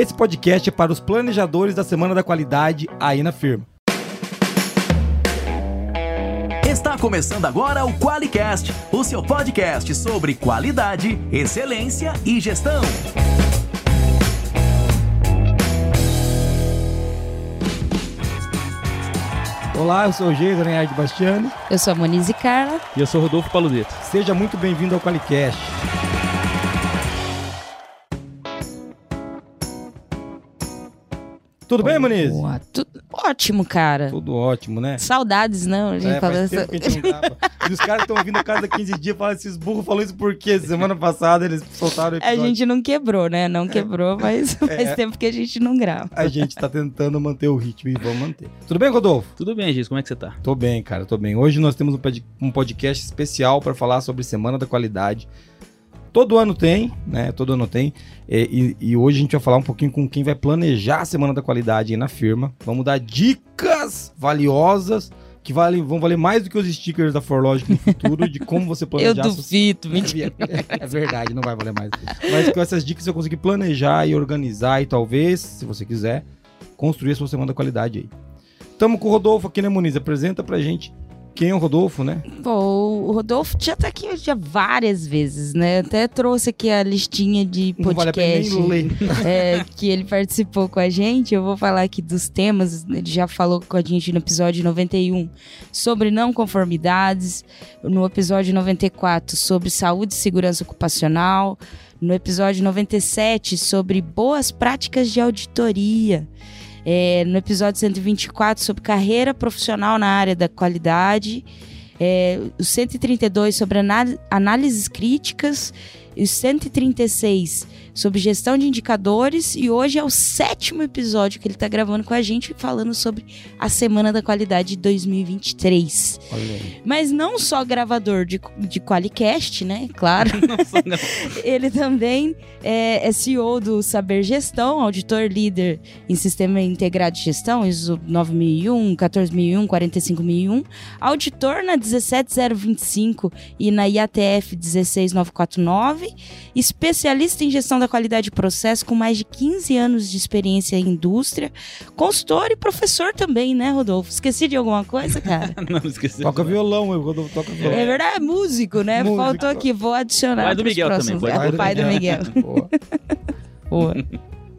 Esse podcast é para os planejadores da Semana da Qualidade aí na firma. Está começando agora o QualiCast, o seu podcast sobre qualidade, excelência e gestão. Olá, eu sou o Geisa Renhard Bastiani. Eu sou a Monize Carla. E eu sou Rodolfo Paludeto. Seja muito bem-vindo ao Qualicast. Tudo bem, Moniz? Boa, tudo ótimo, cara. Tudo ótimo, né? Saudades, não? A gente É, faz essa- tempo que a gente não grava. E os caras estão vindo a cada 15 dias falando esses burros falou isso por quê? Semana passada eles soltaram o A gente não quebrou, né? Não quebrou, mas faz É. tempo que a gente não grava. A gente tá tentando manter o ritmo e vamos manter. Tudo bem, Rodolfo? Tudo bem, Giz, como é que você tá? Tô bem, cara, tô bem. Hoje nós temos um um podcast especial para falar sobre Semana da Qualidade. Todo ano tem, né? Todo ano tem. E, e- e hoje a gente vai falar um pouquinho com quem vai planejar a Semana da Qualidade aí na firma. Vamos dar dicas valiosas que valem, vão valer mais do que os stickers da Forlogic no futuro de como você Eu planejar suas- duvido, mentira. É verdade, não vai valer mais. Mas com essas dicas eu consegui planejar e organizar e talvez, se você quiser, construir a sua semana da qualidade aí. Tamo com o Rodolfo aqui, né, Muniz? Apresenta pra gente quem é o Rodolfo, né? Pô, o Rodolfo já tá aqui já várias vezes, né? Até trouxe aqui a listinha de Não vale podcast nem ler. é, que ele participou com a gente. Eu vou falar aqui dos temas. Ele já falou com a gente no episódio 91 sobre não conformidades, no episódio 94 sobre saúde e segurança ocupacional, no episódio 97 sobre boas práticas de auditoria. É, no episódio 124 sobre carreira profissional na área da qualidade, é, o 132 sobre anál- análises críticas, e o 136 sobre gestão de indicadores, e hoje é o sétimo episódio que ele está gravando com a gente, falando sobre a Semana da Qualidade de 2023. Olha aí. Mas não só gravador de, de Qualicast, né? Claro. Ele também é, é CEO do Saber Gestão, auditor líder em Sistema Integrado de Gestão, ISO 9001, 14001, 45001, auditor na 17025 e na IATF 16949, especialista em gestão da qualidade de processo com mais de 15 anos de experiência em indústria, consultor e professor também, né, Rodolfo? Esqueci de alguma coisa, cara? não, não esqueci. Toca violão, o Rodolfo toca violão. É verdade, é músico, né? Músico. Faltou aqui, vou adicionar. Pai do Miguel próximos. também, É o pai do Miguel. Boa. Boa.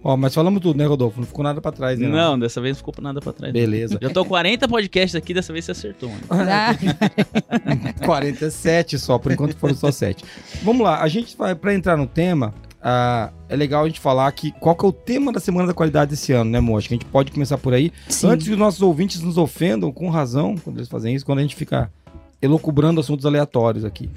Ó, mas falamos tudo, né, Rodolfo? Não ficou nada pra trás, né? Não, dessa vez não ficou nada pra trás. Beleza. Já tô 40 podcasts aqui, dessa vez você acertou, mano. Ah, 47 só, por enquanto foram só 7. Vamos lá, a gente vai, pra entrar no tema, ah, é legal a gente falar que qual que é o tema da Semana da Qualidade desse ano, né, Mo? Acho que a gente pode começar por aí. sim. Antes que os nossos ouvintes nos ofendam, com razão, quando eles fazem isso, quando a gente fica elocubrando assuntos aleatórios aqui.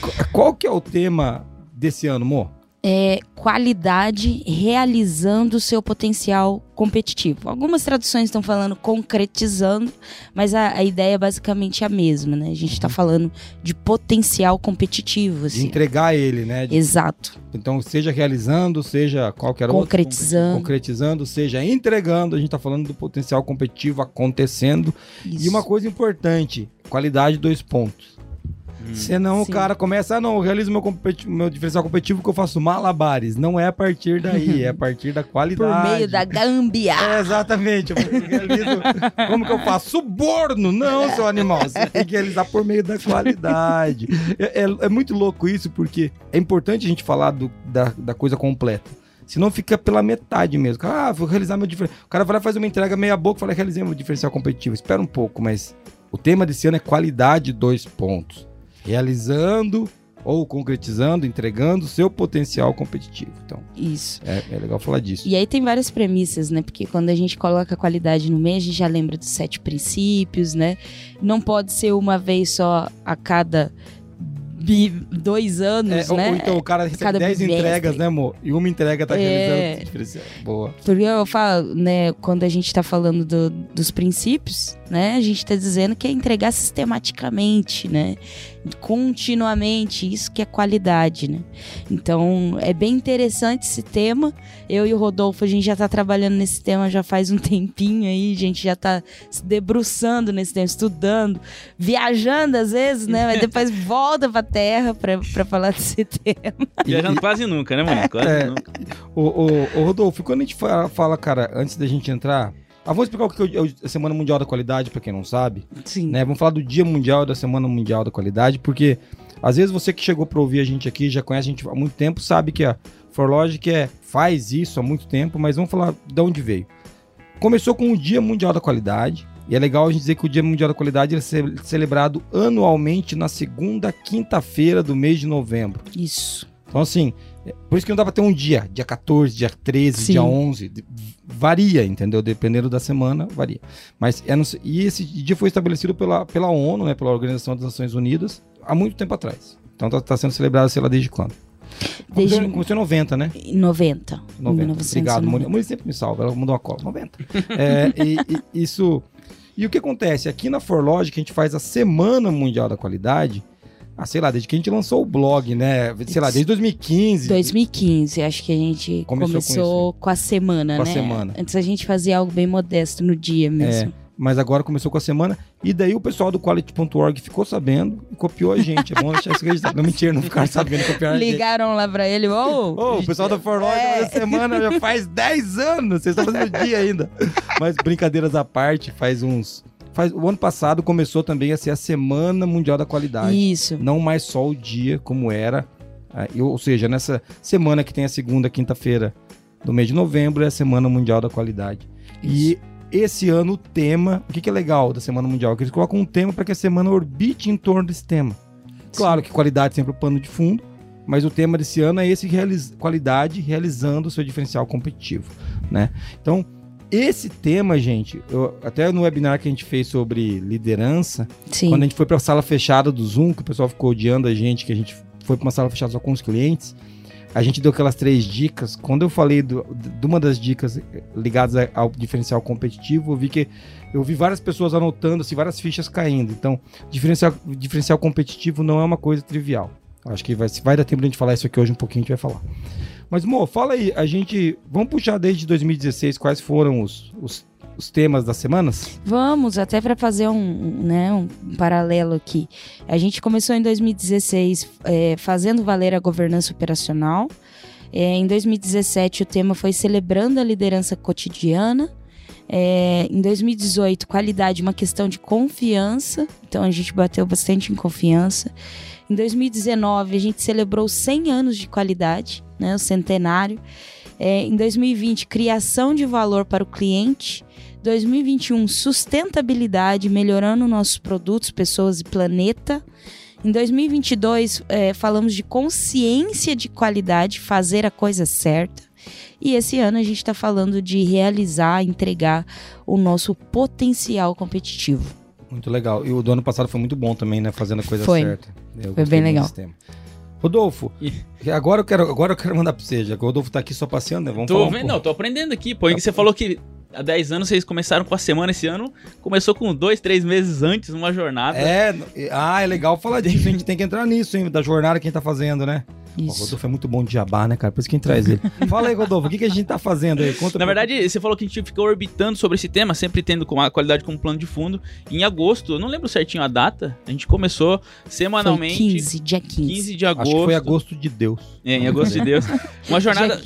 Qu- Qual que é o tema desse ano, Mo? É qualidade realizando o seu potencial competitivo. Algumas traduções estão falando concretizando, mas a, a ideia é basicamente a mesma, né? A gente está falando de potencial competitivo, De assim. entregar ele, né? De- Exato. então, seja realizando, seja qualquer outro. Concretizando. Concretizando, seja entregando, a gente tá falando do potencial competitivo acontecendo. Isso. E uma coisa importante, qualidade dois pontos. Senão Sim. o cara começa, ah não, eu realizo meu, competi- meu diferencial competitivo que eu faço malabares. Não é a partir daí, é a partir da Por qualidade. meio da gambiarra. É, exatamente. Eu realizo, como que eu faço? Suborno! Não, seu animal. Você tem que realizar por meio da qualidade. É, é- é muito louco isso, porque é importante a gente falar do- da, da coisa completa. Senão fica pela metade mesmo. Ah, vou realizar meu diferencial. O cara vai lá e faz uma entrega meia boca e fala, realizei meu diferencial competitivo. Espera um pouco, mas o tema desse ano é qualidade dois pontos. Realizando ou concretizando, entregando seu potencial competitivo. Então, Isso. é, é legal falar disso. E aí tem várias premissas, né? Porque quando a gente coloca a qualidade no meio, a gente já lembra dos sete princípios, né? Não pode ser uma vez só a cada bi- dois anos, É, ou- né? Ou então o cara recebe Cada 10 bimestre. entregas, né, amor? E uma entrega tá É. realizando diferencial. Boa. Porque eu falo, né, quando a gente tá falando do- dos princípios, né, a gente tá dizendo que é entregar sistematicamente, né? Continuamente. Isso que é qualidade, né? Então, é bem interessante esse tema. Eu e o Rodolfo, a gente já tá trabalhando nesse tema já faz um tempinho aí, a gente já tá se debruçando nesse tema, estudando, viajando às vezes, né? Mas depois volta pra terra pra, pra falar desse tema. Viajando quase nunca, né, mano? Quase É. nunca. Ô, ô, ô, Rodolfo, quando a gente fala, fala, cara, antes da gente entrar. Ah, vamos explicar o que é a Semana Mundial da Qualidade, pra quem não sabe. Sim. né? Vamos falar do Dia Mundial da Semana Mundial da Qualidade, porque às vezes você que chegou para ouvir a gente aqui, já conhece a gente há muito tempo, sabe que a Forlogic é, faz isso há muito tempo, mas vamos falar de onde veio. Começou com o Dia Mundial da Qualidade, e é legal a gente dizer que o Dia Mundial da Qualidade é ce- celebrado anualmente na segunda quinta-feira do mês de novembro. Isso. Então, assim, por isso que não dá pra ter um dia, dia 14, dia 13, Sim. dia 11, de- varia, entendeu? Dependendo da semana, varia. Mas, é no- e esse dia foi estabelecido pela, pela ONU, né, pela Organização das Nações Unidas, há muito tempo atrás. Então tá, tá sendo celebrado, sei lá, desde quando? Desde Começou, começou em 90, né? em 90. 90. 1990. Obrigado, Moni. A Moni sempre me salva, ela mandou uma cola. 90. É, e, e isso. E o que acontece? Aqui na Forlogic a gente faz a Semana Mundial da Qualidade. Ah, sei lá, desde que a gente lançou o blog, né? Sei lá, desde 2015. 2015, acho que a gente Começou começou, com com, a semana, Com a né? semana. Antes a gente fazia algo bem modesto no dia mesmo. Mas agora começou com a semana. E daí o pessoal do Quality.org ficou sabendo e copiou a gente. É bom deixar isso registrado. Não, mentira, não ficaram sabendo copiar a gente. Ligaram lá pra ele, ô! Ô, o pessoal da Forlogic É. semana já faz 10 anos. Vocês estão fazendo dia ainda. Mas brincadeiras à parte, faz uns. Faz, o ano passado começou também a ser a Semana Mundial da Qualidade. Isso. Não mais só o dia como era. Ah, ou seja, nessa semana que tem a segunda quinta-feira do mês de novembro é a Semana Mundial da Qualidade. E esse ano o tema, o que, que é legal da Semana Mundial? Que eles colocam um tema para que a semana orbite em torno desse tema. Claro que qualidade sempre é o pano de fundo, mas o tema desse ano é esse realiz- qualidade realizando o seu diferencial competitivo, né? Então, esse tema, gente, eu- até no webinar que a gente fez sobre liderança, Sim. quando a gente foi para a sala fechada do Zoom, que o pessoal ficou odiando a gente, que a gente foi para uma sala fechada só com os clientes, a gente deu aquelas três dicas. Quando eu falei do- de uma das dicas ligadas ao diferencial competitivo, eu vi que eu vi várias pessoas anotando, assim, várias fichas caindo. Então, diferencial, diferencial competitivo não é uma coisa trivial. Acho que vai, se vai dar tempo de a gente falar isso aqui hoje um pouquinho, a gente vai falar. Mas, Mo, fala aí, a gente. Vamos puxar desde 2016 quais foram os, os, os temas das semanas? Vamos, até para fazer um, né, um paralelo aqui. A gente começou em 2016 é, fazendo valer a governança operacional. É, em 2017, o tema foi Celebrando a Liderança Cotidiana. É, em 2018, qualidade, uma questão de confiança. Então, a gente bateu bastante em confiança. Em 2019, a gente celebrou 100 anos de qualidade, né, o centenário. É, em 2020, criação de valor para o cliente. 2021, sustentabilidade, melhorando nossos produtos, pessoas e planeta. Em 2022, é, falamos de consciência de qualidade, fazer a coisa certa. E esse ano a gente está falando de realizar, entregar o nosso potencial competitivo. Muito legal. E o do ano passado foi muito bom também, né? Fazendo a coisa Foi. certa. Eu Foi bem legal. Rodolfo, agora eu quero, agora eu quero mandar pra você, já que o Rodolfo tá aqui só passeando, né? Vamos Tô falar um vendo, pouco. não, tô aprendendo aqui, pô. Você falou que há 10 anos vocês começaram com a semana esse ano, começou com dois, três meses antes, uma jornada. É, ah, é legal falar disso, a gente tem que entrar nisso, hein, da jornada que a gente tá fazendo, né? O Isso. Rodolfo é muito bom de jabá, né, cara? Por isso que a gente traz ele. Fala aí, Rodolfo, o que, que a gente tá fazendo aí? Conta Na pra- verdade, você falou que a gente ficou orbitando sobre esse tema, sempre tendo com a qualidade como plano de fundo. Em agosto, eu não lembro certinho a data, a gente começou Foi semanalmente. 15, dia 15. 15 de agosto. Acho que foi agosto de Deus. É, em agosto de Deus. Uma jornada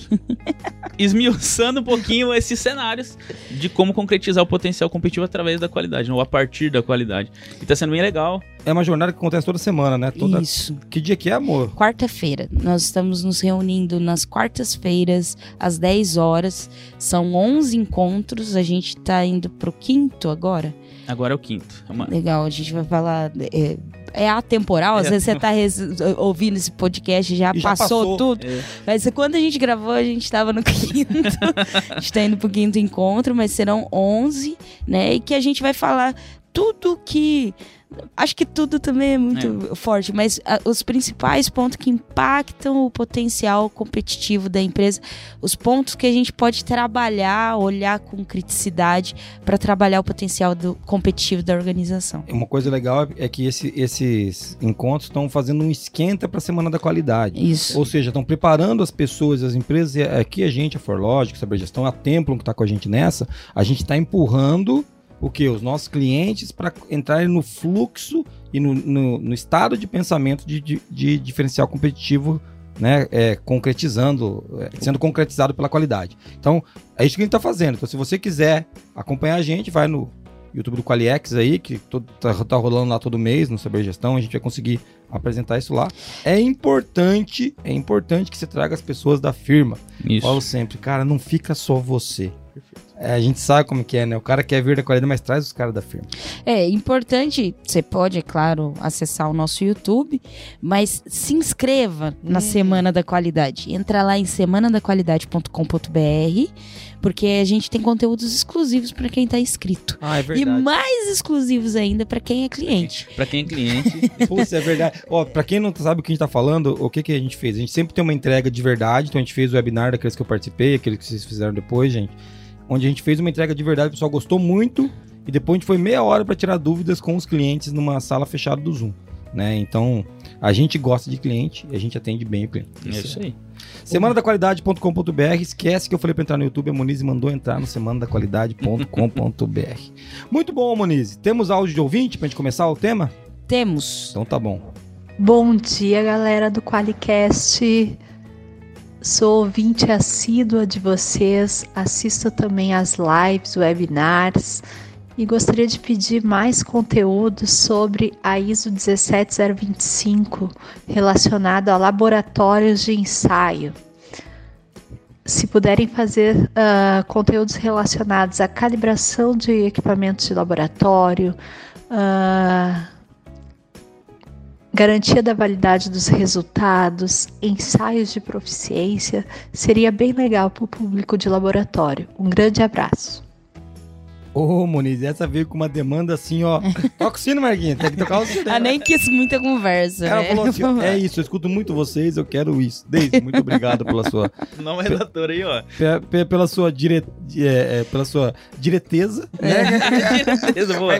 esmiuçando um pouquinho esses cenários de como concretizar o potencial competitivo através da qualidade, ou a partir da qualidade. E tá sendo bem legal. É uma jornada que acontece toda semana, né? Toda... Isso. Que dia que é, amor? Quarta-feira. Nós estamos nos reunindo nas quartas-feiras, às 10 horas. São 11 encontros. A gente tá indo pro quinto agora. Agora é o quinto. É uma- Legal, a gente vai falar. É, é atemporal, às É. vezes você tá res- ouvindo esse podcast já já passou, passou. tudo. É. Mas quando a gente gravou, a gente tava no quinto. a gente tá indo pro quinto encontro, mas serão 11, né? E que a gente vai falar tudo que Acho que tudo também é muito forte, mas a, os principais pontos que impactam o potencial competitivo da empresa, os pontos que a gente pode trabalhar, olhar com criticidade para trabalhar o potencial do competitivo da organização. Uma coisa legal é que esse, esses encontros estão fazendo um esquenta para a Semana da Qualidade. Isso. Ou seja, estão preparando as pessoas, as empresas, e aqui a gente, a Forlogic, Saber Gestão, a Templum que está com a gente nessa, a gente está empurrando o que? Os nossos clientes para entrarem no fluxo e no, no, no estado de pensamento de, de, de diferencial competitivo, né? É, concretizando, é, sendo concretizado pela qualidade. Então, é isso que a gente está fazendo. Então, se você quiser acompanhar a gente, vai no YouTube do Qualiex aí, que todo, tá, tá rolando lá todo mês no Saber Gestão, a gente vai conseguir apresentar isso lá. É importante, é importante que você traga as pessoas da firma. Isso. Falo sempre, cara, não fica só você. É, a gente sabe como que é, né? O cara quer vir da qualidade, mas traz os caras da firma. É importante, você pode, é claro, acessar o nosso YouTube, mas se inscreva na Semana da Qualidade. Entra lá em semanadaqualidade.com.br, porque a gente tem conteúdos exclusivos para quem está inscrito. Ah, é E mais exclusivos ainda para quem é cliente. Pra quem é cliente, Putz, é verdade. Ó, pra quem não sabe o que a gente tá falando, o que, que a gente fez? A gente sempre tem uma entrega de verdade, então a gente fez o webinar daqueles que eu participei, aqueles que vocês fizeram depois, gente. Onde a gente fez uma entrega de verdade, o pessoal gostou muito, e depois a gente foi meia hora para tirar dúvidas com os clientes numa sala fechada do Zoom. Né? Então, a gente gosta de cliente e a gente atende bem o cliente. é isso aí. Semana da Qualidade.com.br. Esquece que eu falei pra entrar no YouTube. A Moniz mandou entrar no semana da Qualidade.com.br. Muito bom, Moniz. Temos áudio de ouvinte pra gente começar o tema? Temos. Então tá bom. Bom dia, galera do Qualicast. Sou ouvinte assídua de vocês, assisto também as lives, webinars e gostaria de pedir mais conteúdo sobre a ISO 17025 relacionado a laboratórios de ensaio. Se puderem fazer ah, conteúdos relacionados à calibração de equipamentos de laboratório, ah, garantia da validade dos resultados, ensaios de proficiência, seria bem legal para o público de laboratório. Um grande abraço. Ô, Moniz, essa veio com uma demanda assim, ó. Toca o sino, Marquinhos. Tem que tocar o sino. Ah, nem quis muita conversa, Ela né? falou assim, é isso, eu escuto muito vocês, eu quero isso. Deise, muito obrigado pela sua, Não relator aí, ó. pe- pe- pela sua, dire, é, é, pela sua direteza, né? Beleza, boa.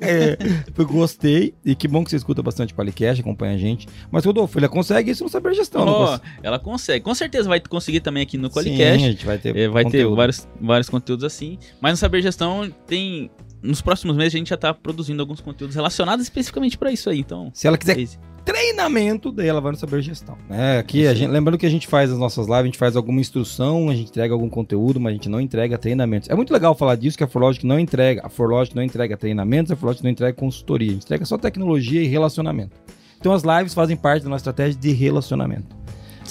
É, gostei, e que bom que você escuta bastante Qualicast, acompanha a gente. Mas, Rodolfo, ele consegue isso no Saber Gestão, consegue? ela consegue. Com certeza vai conseguir também aqui no Sim, a gente vai ter É, vai ter conteúdo. vários, vários conteúdos assim. Mas no Saber Gestão tem. Nos próximos meses a gente já tá produzindo alguns conteúdos relacionados especificamente pra isso aí. Então. Se ela quiser treinamento, daí ela vai no Saber Gestão. Né? Aqui, gente, lembrando que a gente faz as nossas lives, a gente faz alguma instrução, a gente entrega algum conteúdo, mas a gente não entrega treinamentos. É muito legal falar disso, que a Forlogic não entrega, a Forlogic não entrega treinamentos, a Forlogic não entrega consultoria, a gente entrega só tecnologia e relacionamento. Então as lives fazem parte da nossa estratégia de relacionamento.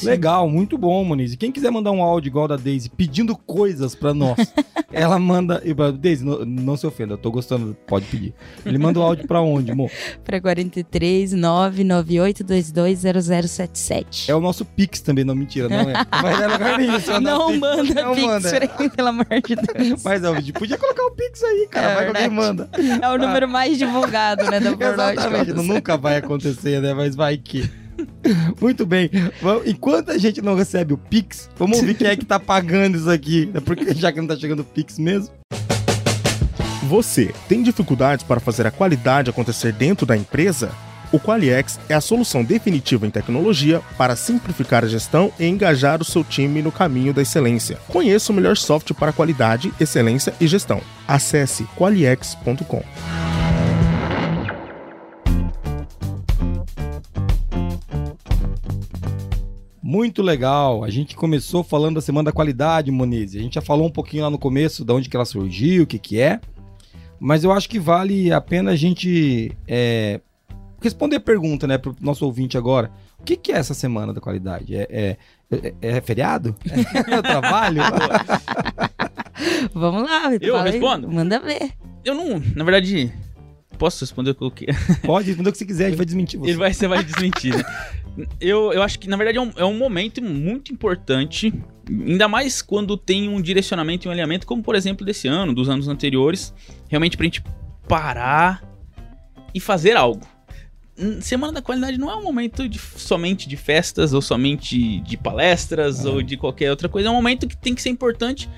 Legal, muito bom, Moniz. E quem quiser mandar um áudio igual da Daisy pedindo coisas pra nós, ela manda. Daisy, não, não se ofenda, eu tô gostando, pode pedir. Ele manda o áudio pra onde, amor? Para 43 998220077. É o nosso Pix também, não, mentira, não é. Mas é lugar nenhum, se mandar Não Pix, manda não pix manda. mim, pelo amor de Deus. Mas gente podia colocar o Pix aí, cara, É vai que alguém manda. É o número mais divulgado, né, da Exatamente, não- nunca vai acontecer, né, mas vai que... Muito bem, enquanto a gente não recebe o Pix, vamos ouvir quem é que tá pagando isso aqui, né, porque já que não tá chegando o Pix mesmo. Você tem dificuldades para fazer a qualidade acontecer dentro da empresa? O Qualiex é a solução definitiva em tecnologia para simplificar a gestão e engajar o seu time no caminho da excelência. Conheça o melhor software para qualidade, excelência e gestão. Acesse qualiex.com. Muito legal. A gente começou falando da Semana da Qualidade, Moniz. A gente já falou um pouquinho lá no começo de onde que ela surgiu, o que que é. Mas eu acho que vale a pena a gente é, responder a pergunta, né, pro nosso ouvinte agora. O que que é essa Semana da Qualidade? É, é, é- é feriado? É trabalho? Vamos lá, Eu fala aí. respondo? Manda ver. Eu não. Na verdade. Posso responder o que? Pode responder o que você quiser, a gente vai desmentir você. Ele vai, você vai desmentir, né? Eu, eu acho que, na verdade, é um, é um momento muito importante, ainda mais quando tem um direcionamento e um alinhamento, como, por exemplo, desse ano, dos anos anteriores, realmente pra gente parar e fazer algo. Hum, Semana da qualidade não é um momento de- somente de festas ou somente de palestras ou de qualquer outra coisa. É um momento que tem que ser importante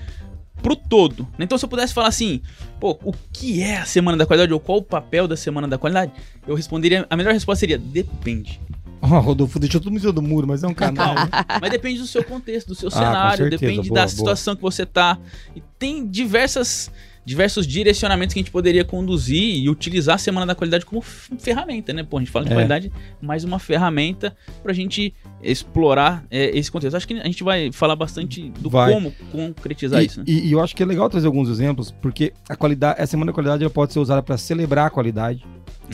pro todo. né? Então, se eu pudesse falar assim, pô, o que é a semana da qualidade ou qual o papel da semana da qualidade, eu responderia, a melhor resposta seria depende. Ó, Rodolfo, deixou todo mundo do muro, mas é um canal. né? Mas depende do seu contexto, do seu Ah, cenário, certeza, depende boa, da boa. situação que você tá. E tem diversas diversos direcionamentos que a gente poderia conduzir e utilizar a semana da qualidade como ferramenta, né? Pô, a gente fala de É. qualidade, mais uma ferramenta pra gente explorar é, esse contexto. Acho que a gente vai falar bastante do Vai. como concretizar E, isso. né? e- e eu acho que é legal trazer alguns exemplos, porque a qualidade, a semana da qualidade ela pode ser usada para celebrar a qualidade.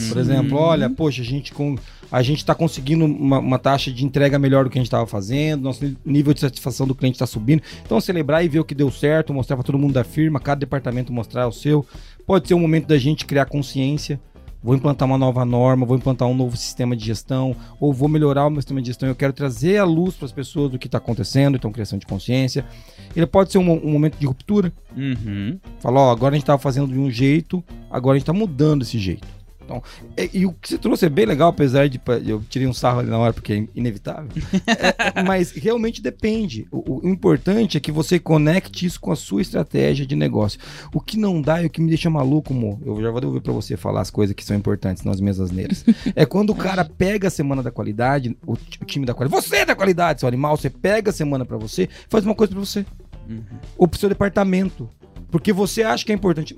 Por Uhum. exemplo, olha, poxa, a gente com a gente está conseguindo uma, uma taxa de entrega melhor do que a gente estava fazendo, nosso nível de satisfação do cliente está subindo. Então, celebrar e ver o que deu certo, mostrar para todo mundo da firma, cada departamento mostrar o seu. Pode ser um momento da gente criar consciência. Vou implantar uma nova norma, vou implantar um novo sistema de gestão, ou vou melhorar o meu sistema de gestão. Eu quero trazer a luz para as pessoas do que está acontecendo, então criação de consciência. Ele pode ser um, um momento de ruptura, Uhum. Fala, ó, agora a gente tava fazendo de um jeito, agora a gente tá mudando esse jeito. Então, e, e o que você trouxe é bem legal, apesar de. Eu tirei um sarro ali na hora porque é inevitável. É, mas realmente depende. O, o importante é que você conecte isso com a sua estratégia de negócio. O que não dá e o que me deixa maluco, Mo, eu já vou devolver pra você falar as coisas que são importantes nas mesas neiras. É quando o cara pega a semana da qualidade, o, o time da qualidade. Você é da qualidade, seu animal, você pega a semana pra você, faz uma coisa pra você Uhum. ou pro seu departamento. Porque você acha que é importante.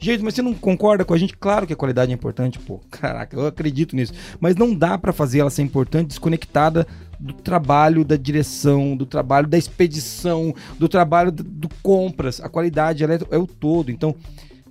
Gente, mas você não concorda com a gente? Claro que a qualidade é importante, pô. Caraca, eu acredito nisso. Mas não dá pra fazer ela ser importante desconectada do trabalho da direção, do trabalho da expedição, do trabalho do, do compras. A qualidade ela é, é o todo. Então,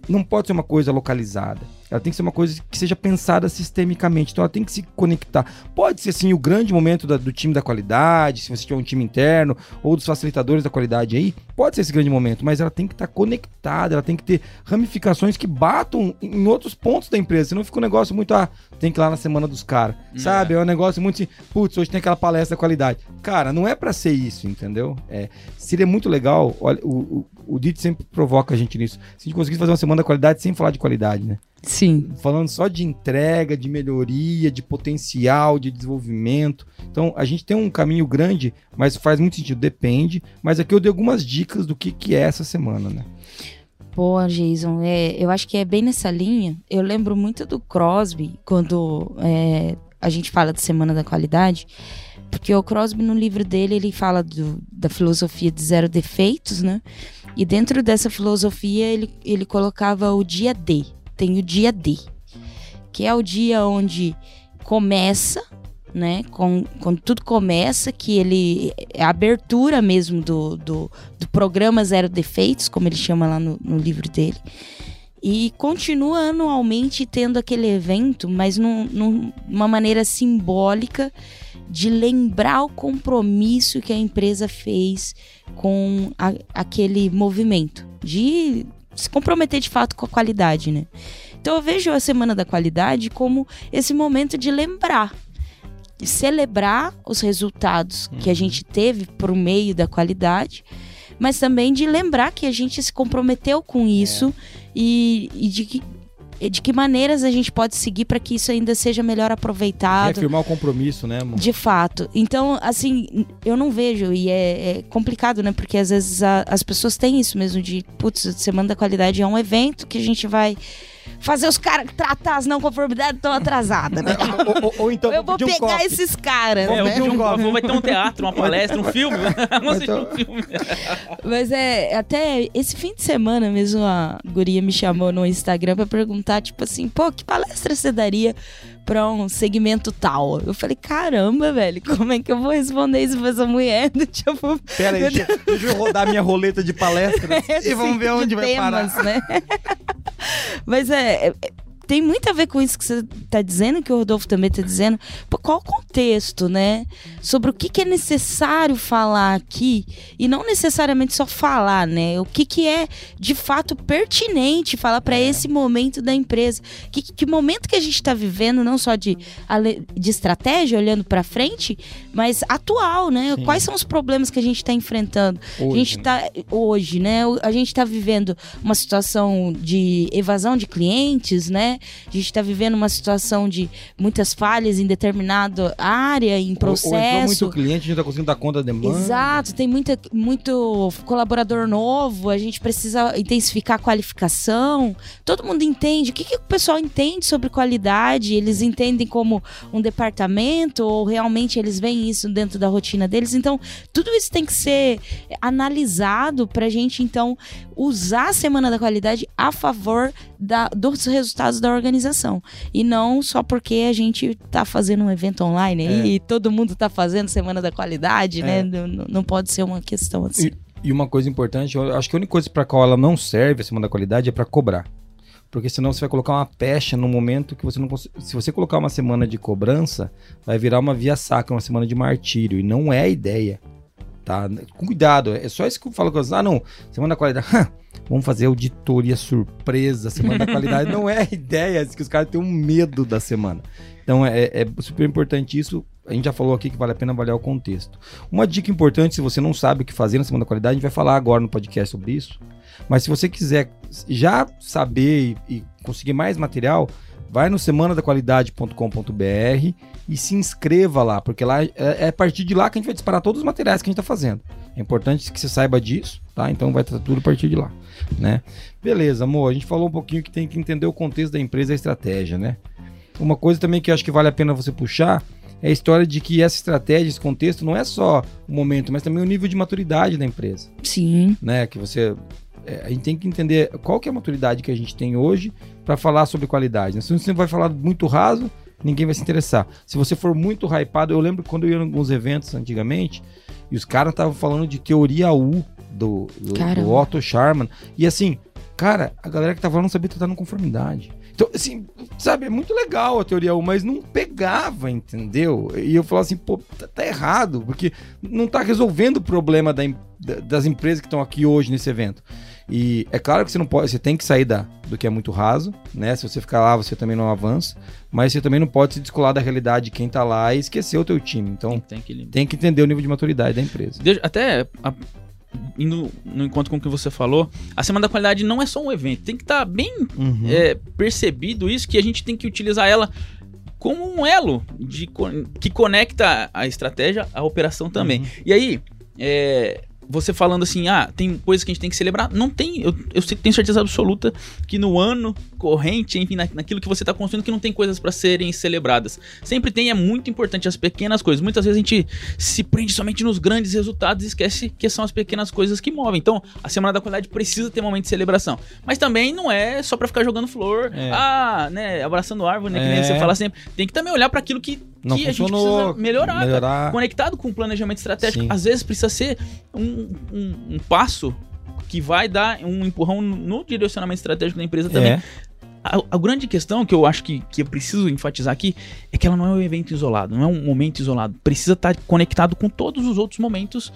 não pode ser uma coisa localizada. Ela tem que ser uma coisa que seja pensada sistemicamente. Então ela tem que se conectar. Pode ser sim o grande momento da- do time da qualidade, se você tiver um time interno, ou dos facilitadores da qualidade aí. Pode ser esse grande momento, mas ela tem que estar conectada, ela tem que ter ramificações que batam em outros pontos da empresa. Senão fica um negócio muito, ah, tem que ir lá na semana dos caras. Sabe? É um negócio muito assim, putz, hoje tem aquela palestra da qualidade. Cara, não é pra ser isso, entendeu? É, seria muito legal, olha, o, o, o Dito sempre provoca a gente nisso. Se a gente conseguisse fazer uma semana da qualidade sem falar de qualidade, né? Sim. falando só de entrega, de melhoria, de potencial, de desenvolvimento. Então, a gente tem um caminho grande, mas faz muito sentido, depende. Mas aqui eu dei algumas dicas do que, que é essa semana, né? Pô, Jason, é, eu acho que é bem nessa linha. Eu lembro muito do Crosby quando é, a gente fala de Semana da Qualidade, porque o Crosby no livro dele ele fala do- da filosofia de zero defeitos, né? E dentro dessa filosofia ele, ele colocava o dia D. Tem o dia D, que é o dia onde começa, né? Com, quando tudo começa, que ele é a abertura mesmo do, do, do programa Zero Defeitos, como ele chama lá no, no livro dele. E continua anualmente tendo aquele evento, mas num- num- numa maneira simbólica de lembrar o compromisso que a empresa fez com a- aquele movimento, de se comprometer de fato com a qualidade, né? Então eu vejo a Semana da Qualidade como esse momento de lembrar, de celebrar os resultados que a gente teve por meio da qualidade, mas também de lembrar que a gente se comprometeu com isso e, e de que de que maneiras a gente pode seguir para que isso ainda seja melhor aproveitado. Reafirmar o compromisso, né, amor? De fato. Então, assim, eu não vejo, e é, é complicado, né? Porque às vezes a- as pessoas têm isso mesmo de, putz, Semana da Qualidade é um evento que a gente vai fazer os caras tratar as não conformidades tão atrasadas, né? ou, ou- ou então, eu vou pedir um pegar copo. esses caras, É, né? um um vai ter um teatro, uma palestra, um filme. Vamos assistir um filme. Mas é, até esse fim de semana mesmo a guria me chamou no Instagram pra perguntar, tipo assim, pô, que palestra você daria pra um segmento tal? Eu falei, caramba, velho, como é que eu vou responder isso pra essa mulher? Tipo, Pera aí, deixa, deixa eu rodar minha roleta de palestra e vamos ver de onde vai temas, parar. né? Mas é, é- tem muito a ver com isso que você tá dizendo, que o Rodolfo também tá dizendo. Pô, qual o contexto, né? Sobre o que, que é necessário falar aqui e não necessariamente só falar, né? O que, que é de fato pertinente falar para esse momento da empresa. Que, que momento que a gente está vivendo, não só de, de estratégia, olhando para frente, mas atual, né? Sim. Quais são os problemas que a gente está enfrentando? Hoje, a gente né? tá hoje, né? A gente tá vivendo uma situação de evasão de clientes, né? A gente está vivendo uma situação de muitas falhas em determinada área, em processo. Ou, ou muito cliente, a gente não está conseguindo dar conta da demanda. Exato, tem muita, muito colaborador novo, a gente precisa intensificar a qualificação. Todo mundo entende. O que, que o pessoal entende sobre qualidade? Eles entendem como um departamento ou realmente eles veem isso dentro da rotina deles? Então, tudo isso tem que ser analisado para a gente, então, usar a Semana da Qualidade a favor da, dos resultados da organização. E não só porque a gente está fazendo um evento online é. e todo mundo está fazendo Semana da Qualidade, né? é. né? Não, não, pode ser uma questão assim. E, e uma coisa importante, eu acho que a única coisa para qual ela não serve, a Semana da Qualidade, é para cobrar. Porque senão você vai colocar uma pecha no momento que você não consegue. Se você colocar uma semana de cobrança, vai virar uma via sacra, uma semana de martírio. E não é a ideia. Tá? Cuidado, é só isso que eu falo com. Ah, não, semana da qualidade. Vamos fazer auditoria surpresa, semana da qualidade. não é ideia, é que os caras têm um medo da semana. Então é, é, super importante isso. A gente já falou aqui que vale a pena avaliar o contexto. Uma dica importante, se você não sabe o que fazer na semana da qualidade, a gente vai falar agora no podcast sobre isso. Mas se você quiser já saber e, e conseguir mais material, vai no semanadaqualidade.com.br e se inscreva lá, porque lá é, é, a partir de lá que a gente vai disparar todos os materiais que a gente está fazendo. É importante que você saiba disso, tá? Então vai estar tudo a partir de lá, né? Beleza, amor, a gente falou um pouquinho que tem que entender o contexto da empresa e a estratégia, né? Uma coisa também que eu acho que vale a pena você puxar é a história de que essa estratégia, esse contexto, não é só o momento, mas também o nível de maturidade da empresa. Sim. Né? Que você é, a gente tem que entender qual que é a maturidade que a gente tem hoje para falar sobre qualidade. Né? Se você vai falar muito raso, ninguém vai se interessar. Se você for muito hypado, eu lembro quando eu ia em alguns eventos antigamente, e os caras estavam falando de teoria U do, do, do, Otto Sharman. E assim, cara, a galera que tava falando não sabia tratar no conformidade. Então, assim, sabe, é muito legal a teoria U, mas não pegava, entendeu? E eu falava assim, pô, tá, tá errado, porque não tá resolvendo o problema da, das empresas que estão aqui hoje nesse evento. E é claro que você não pode, você tem que sair da, do que é muito raso, né? Se você ficar lá, você também não avança, mas você também não pode se descolar da realidade de quem tá lá e esquecer o teu time. Então, tem, que, tem que entender o nível de maturidade da empresa. Até a, indo no encontro com o que você falou, a Semana da Qualidade não é só um evento, tem que estar tá bem uhum. é, percebido isso, que a gente tem que utilizar ela como um elo de, que conecta a estratégia à operação também. Uhum. E aí, é, você falando assim, ah, tem coisas que a gente tem que celebrar. Não tem, eu, eu tenho certeza absoluta que no ano corrente, enfim, na, naquilo que você está construindo, que não tem coisas para serem celebradas. Sempre tem, é muito importante as pequenas coisas. Muitas vezes a gente se prende somente nos grandes resultados e esquece que são as pequenas coisas que movem. Então, a Semana da Qualidade precisa ter um momento de celebração. Mas também não é só para ficar jogando flor, é. ah, né, abraçando árvore, né, que nem é. você fala sempre. Tem que também olhar para aquilo que não que funcionou, a gente precisa melhorar, melhorar. conectado com o planejamento estratégico. Sim. Às vezes precisa ser um, um, um, passo que vai dar um empurrão no direcionamento estratégico da empresa também. É. A, a, grande questão que eu acho que, que eu preciso enfatizar aqui é que ela não é um evento isolado, não é um momento isolado. Precisa estar conectado com todos os outros momentos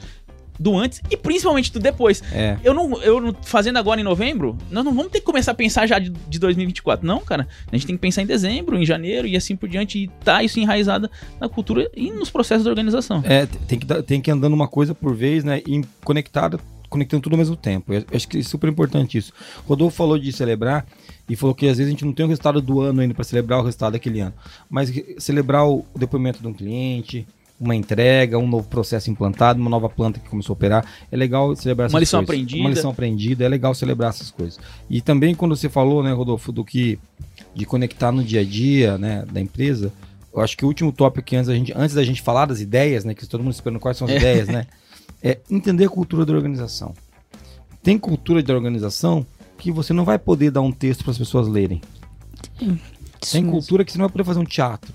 do antes e principalmente do depois. É. Eu não, eu não, fazendo agora em novembro, nós não vamos ter que começar a pensar já de, de 2024, não, cara. A gente tem que pensar em dezembro, em janeiro e assim por diante e tá isso enraizado na cultura e nos processos da organização. É, tem que tem que andando uma coisa por vez, né, e conectado, conectando tudo ao mesmo tempo. Eu acho que é super importante isso. Rodolfo falou de celebrar e falou que às vezes a gente não tem o resultado do ano ainda para celebrar o resultado daquele ano, mas celebrar o depoimento de um cliente, uma entrega, um novo processo implantado, uma nova planta que começou a operar. É legal celebrar essas uma lição coisas. aprendida. Uma lição aprendida, é legal celebrar essas coisas. E também quando você falou, né, Rodolfo, do que de conectar no dia a dia, né, da empresa, eu acho que o último tópico que antes, a gente, antes da gente falar das ideias, né, que todo mundo esperando quais são as é. ideias, né, é entender a cultura da organização. Tem cultura da organização que você não vai poder dar um texto para as pessoas lerem. Tem cultura que você não vai poder fazer um teatro.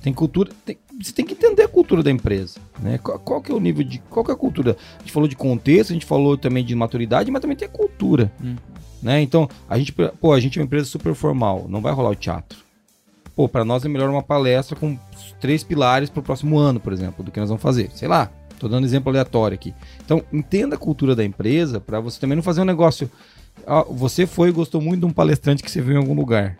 Tem cultura. Tem, você tem que entender a cultura da empresa. Né? Qual, qual, que é o nível de. Qual que é a cultura? A gente falou de contexto, a gente falou também de maturidade, mas também tem a cultura. Hum. Né? Então, a gente, pô, a gente é uma empresa super formal, não vai rolar o teatro. Pô, para nós é melhor uma palestra com três pilares para o próximo ano, por exemplo, do que nós vamos fazer. Sei lá, tô dando exemplo aleatório aqui. Então, entenda a cultura da empresa para você também não fazer um negócio. Ah, você foi e gostou muito de um palestrante que você viu em algum lugar.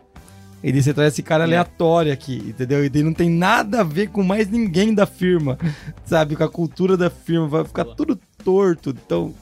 Ele você traz esse cara é. aleatório aqui, entendeu? E ele não tem nada a ver com mais ninguém da firma, sabe? Com a cultura da firma, vai ficar tudo torto. Então,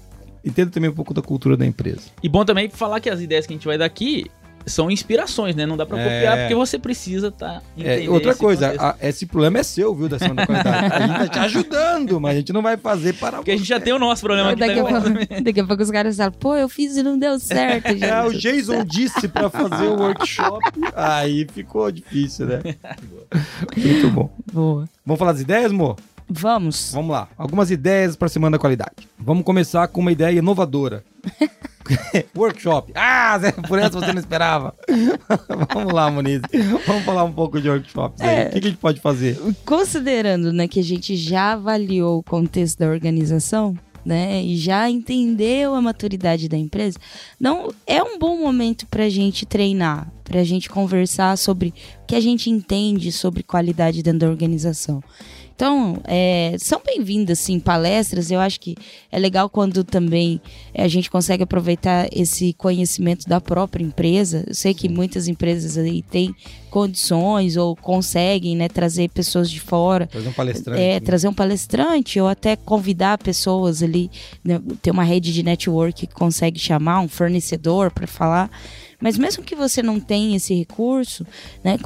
entenda também um pouco da cultura da empresa. E bom também falar que as ideias que a gente vai dar aqui são inspirações, né? Não dá pra É. copiar porque você precisa tá É, outra coisa, a- esse problema é seu, viu, da semana da qualidade. A gente tá te ajudando, mas a gente não vai fazer para porque a gente já tem o nosso problema aqui Daqui a, também. pouco, daqui a pouco os caras falam, pô, eu fiz e não deu certo, gente. É, o Jason disse pra fazer o workshop, aí ficou difícil, né? Muito bom. Boa. Vamos falar das ideias, amor? Vamos. Vamos lá. Algumas ideias para a Semana da Qualidade. Vamos começar com uma ideia inovadora. workshop. Ah, Zé, por essa você não esperava. Vamos lá, Moniz. Vamos falar um pouco de workshops aí. É. O que, que a gente pode fazer? Considerando né, que a gente já avaliou o contexto da organização, né, e já entendeu a maturidade da empresa, não é um bom momento para a gente treinar, para a gente conversar sobre o que a gente entende sobre qualidade dentro da organização. Então, é, são bem-vindas, sim, palestras. Eu acho que é legal quando também é, a gente consegue aproveitar esse conhecimento da própria empresa. Eu sei que muitas empresas aí têm condições ou conseguem né, trazer pessoas de fora Fazer um palestrante. é, né? trazer um palestrante ou até convidar pessoas ali, né, ter uma rede de network que consegue chamar um fornecedor para falar. Mas mesmo que você não tenha esse recurso, né,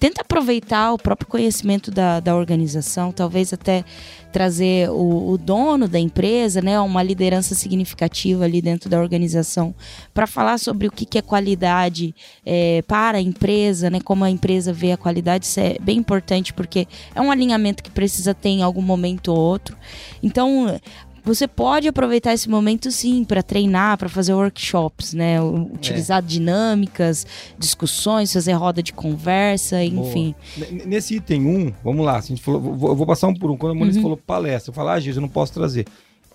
tenta aproveitar o próprio conhecimento da, da organização, talvez até trazer o, o dono da empresa, né, uma liderança significativa ali dentro da organização, para falar sobre o que, que é qualidade é, para a empresa, né, como a empresa vê a qualidade, isso é bem importante porque é um alinhamento que precisa ter em algum momento ou outro. Então, você pode aproveitar esse momento sim para treinar, para fazer workshops, né? Utilizar dinâmicas, discussões, fazer roda de conversa, enfim. N- Nesse item 1, vamos lá. a gente falou, vou- eu vou passar um por um. Quando a Uhum. Moniz falou palestra, eu falo, ah, Jesus, eu não posso trazer.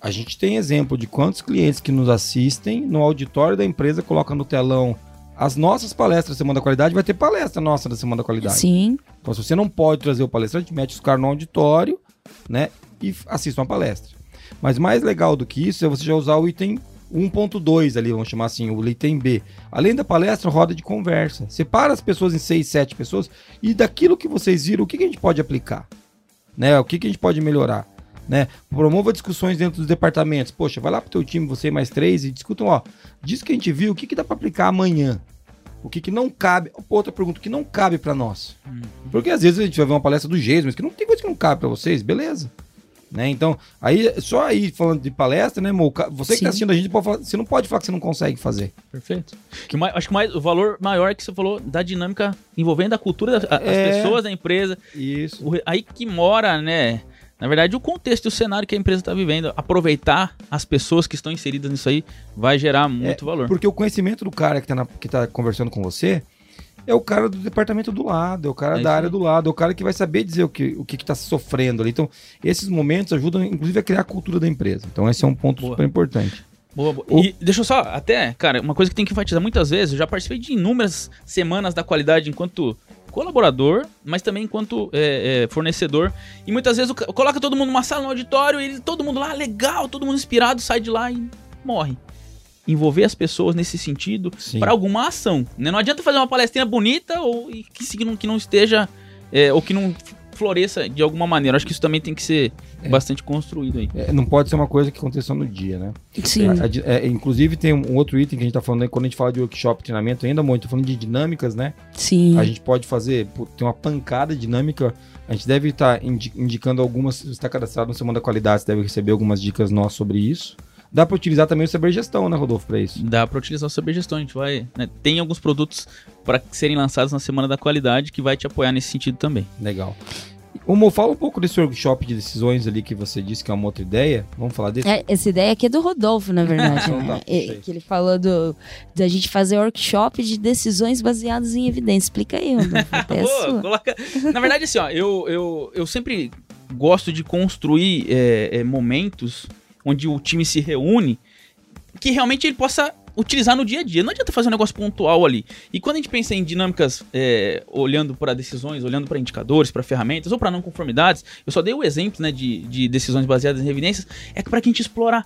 A gente tem exemplo de quantos clientes que nos assistem no auditório da empresa, colocam no telão as nossas palestras da Semana da Qualidade, vai ter palestra nossa da Semana da Qualidade. Sim, Então, se você não pode trazer o palestrante, mete os caras no auditório, né? E assista uma palestra. Mas mais legal do que isso é você já usar o item 1.2 ali, vamos chamar assim, o item B. Além da palestra, roda de conversa. Separa as pessoas em 6, 7 pessoas e daquilo que vocês viram, o que, que a gente pode aplicar? Né? O que, que a gente pode melhorar? Né? Promova discussões dentro dos departamentos. Poxa, vai lá pro teu time, você e mais três, e discutam, ó, disso que a gente viu, o que, que dá para aplicar amanhã? O que, que não cabe? Outra pergunta, o que não cabe para nós? Porque às vezes a gente vai ver uma palestra do Geis, mas que não tem coisa que não cabe pra vocês, beleza. Né? Então, aí, só aí falando de palestra, né, Mo? Você que Sim. tá assistindo a gente, pode falar- você não pode falar que você não consegue fazer. Perfeito. Que mais, acho que mais, o valor maior que você falou da dinâmica envolvendo a cultura, da- a- É. as pessoas da empresa, Isso. o aí que mora, né? Na verdade, o contexto e o cenário que a empresa está vivendo, aproveitar as pessoas que estão inseridas nisso aí, vai gerar muito valor. Porque o conhecimento do cara que tá, que tá conversando com você é o cara do departamento do lado, é o cara É da área aí. do lado, é o cara que vai saber dizer o que, o que, que tá sofrendo ali. Então, esses momentos ajudam, inclusive, a criar a cultura da empresa. Então, esse é um ponto Boa. super importante. Boa, boa. O- E deixa eu só, até, cara, uma coisa que tem que enfatizar muitas vezes, eu já participei de inúmeras semanas da qualidade enquanto colaborador, mas também enquanto é, é, fornecedor. E muitas vezes coloca todo mundo numa sala, no auditório, e ele- todo mundo lá, legal, todo mundo inspirado, sai de lá e morre. Envolver as pessoas nesse sentido para alguma ação. né? Não adianta fazer uma palestrinha bonita ou e que, não, que não esteja, é, ou que não floresça de alguma maneira. Acho que isso também tem que ser É. bastante construído aí. É, não pode ser uma coisa que aconteça no dia, né? sim. É, é, inclusive, tem um outro item que a gente tá falando aí, quando a gente fala de workshop, treinamento, ainda muito, falando de dinâmicas, né? Sim. A gente pode fazer, tem uma pancada dinâmica. A gente deve estar indi- indicando algumas, se você está cadastrado no Semana da Qualidade, você deve receber algumas dicas nossas sobre isso. Dá para utilizar também o saber gestão, né, Rodolfo, para isso? Dá para utilizar o saber gestão. A gente vai. né, tem alguns produtos para serem lançados na semana da qualidade que vai te apoiar nesse sentido também. Legal. Mo, fala um pouco desse workshop de decisões ali que você disse que é uma outra ideia. Vamos falar desse? É, essa ideia aqui é do Rodolfo, na verdade. Então né? tá, É, que ele falou do, da gente fazer workshop de decisões baseadas em evidência. Explica aí, Rodolfo. até Boa, coloca- Na verdade, assim, ó, eu, eu, eu sempre gosto de construir é, é, momentos onde o time se reúne que realmente ele possa utilizar no dia a dia. Não adianta fazer um negócio pontual ali. E quando a gente pensa em dinâmicas é, olhando para decisões, olhando para indicadores, para ferramentas ou para não conformidades, eu só dei o exemplo né, de, de decisões baseadas em evidências, é para a gente explorar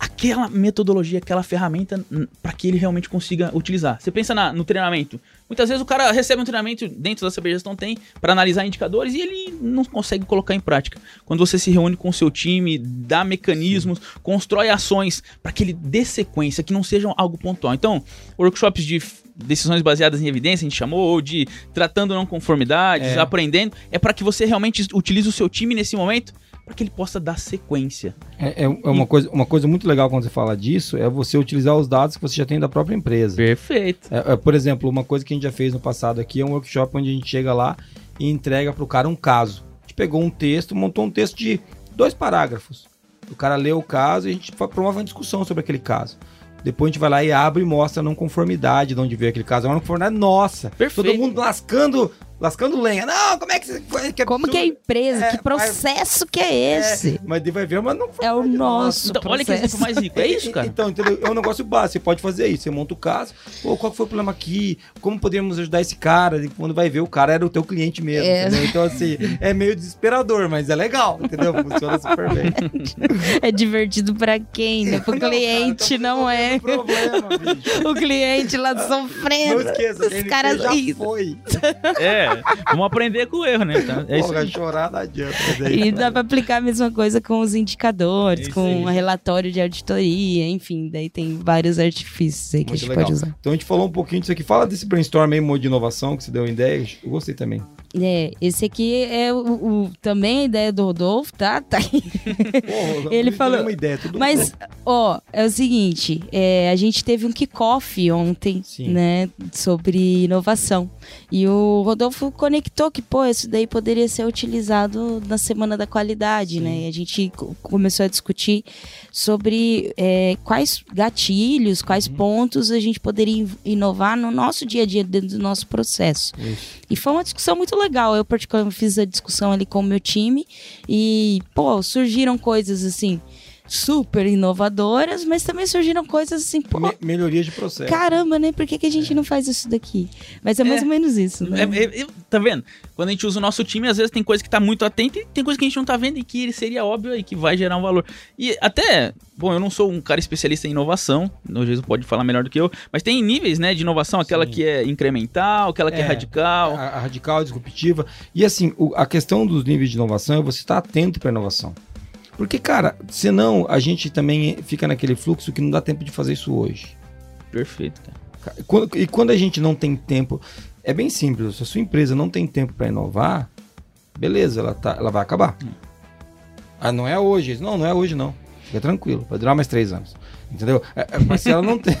aquela metodologia, aquela ferramenta para que ele realmente consiga utilizar. Você pensa na- no treinamento Muitas vezes o cara recebe um treinamento dentro da CB Gestão tem para analisar indicadores e ele não consegue colocar em prática. Quando você se reúne com o seu time, dá mecanismos, Sim. constrói ações para que ele dê sequência, que não sejam algo pontual. Então, workshops de decisões baseadas em evidência, a gente chamou, ou de tratando não conformidades, é. aprendendo, é para que você realmente utilize o seu time nesse momento para que ele possa dar sequência. É, é, é uma, e... coisa, uma coisa muito legal quando você fala disso é você utilizar os dados que você já tem da própria empresa. Perfeito. É, é, por exemplo, uma coisa que a gente já fez no passado aqui é um workshop onde a gente chega lá e entrega para o cara um caso. A gente pegou um texto, montou um texto de dois parágrafos. O cara lê o caso e a gente promove uma discussão sobre aquele caso. Depois a gente vai lá e abre e mostra a não conformidade de onde veio aquele caso. É uma não conformidade nossa. Perfeito. Todo mundo lascando lascando lenha. Não, como é que você. Que Como que é empresa? É, que processo mas, que é esse? É, mas vai ver, mas não É o nosso. Então, olha que exemplo mais rico. É isso, cara. Então, entendeu? É um negócio básico. Você pode fazer isso. Você monta o caso. Pô, qual foi o problema aqui? Como podemos ajudar esse cara? E quando vai ver, o cara era o teu cliente mesmo. É. Então, assim, é meio desesperador, mas é legal, entendeu? Funciona super bem. É divertido pra quem, né? Pro não, cliente cara, não é. Problema, bicho. O cliente lá sofrendo. Não esqueça, os caras já foi. É. Vamos aprender com o erro, né? Então, é Porra, chorar não adianta. E dá pra aplicar a mesma coisa com os indicadores, é com o relatório de auditoria, enfim, daí tem vários artifícios aí que Muito a gente legal. pode usar. Então a gente falou um pouquinho disso aqui. Fala desse brainstorm aí, de inovação, que você deu ideia. Eu gostei também. É, esse aqui é o, o, também a ideia do Rodolfo, tá? tá Porra, Ele falou. Uma ideia, tudo mas, bom. ó, é o seguinte: é, a gente teve um kickoff ontem, Sim. né, sobre inovação. E o Rodolfo conectou que, pô, isso daí poderia ser utilizado na Semana da Qualidade, Sim. né? E a gente começou a discutir sobre é, quais gatilhos, quais uhum. pontos a gente poderia inovar no nosso dia a dia, dentro do nosso processo. Isso. E foi uma discussão muito legal. Eu, particularmente, fiz a discussão ali com o meu time e, pô, surgiram coisas assim super inovadoras, mas também surgiram coisas assim, pô, Me melhoria de processo. Caramba, né? Por que, que a gente é. não faz isso daqui? Mas é, é mais ou menos isso, né? É, é, tá vendo? Quando a gente usa o nosso time, às vezes tem coisa que tá muito atento e tem coisa que a gente não tá vendo e que seria óbvio e que vai gerar um valor. E até, bom, eu não sou um cara especialista em inovação, o Jesus pode falar melhor do que eu, mas tem níveis, né, de inovação, aquela Sim. que é incremental, aquela que é, é radical. A, a, radical, a disruptiva. E assim, o, a questão dos níveis de inovação é você estar atento para inovação. Porque, cara, senão a gente também fica naquele fluxo que não dá tempo de fazer isso hoje. Perfeito, cara. E quando a gente não tem tempo, é bem simples. Se a sua empresa não tem tempo para inovar, beleza, ela, tá, ela vai acabar. Hum. Ah, não é hoje. Não, não é hoje não. Fica tranquilo, vai durar mais três anos. Entendeu? É, é, mas se ela não tem,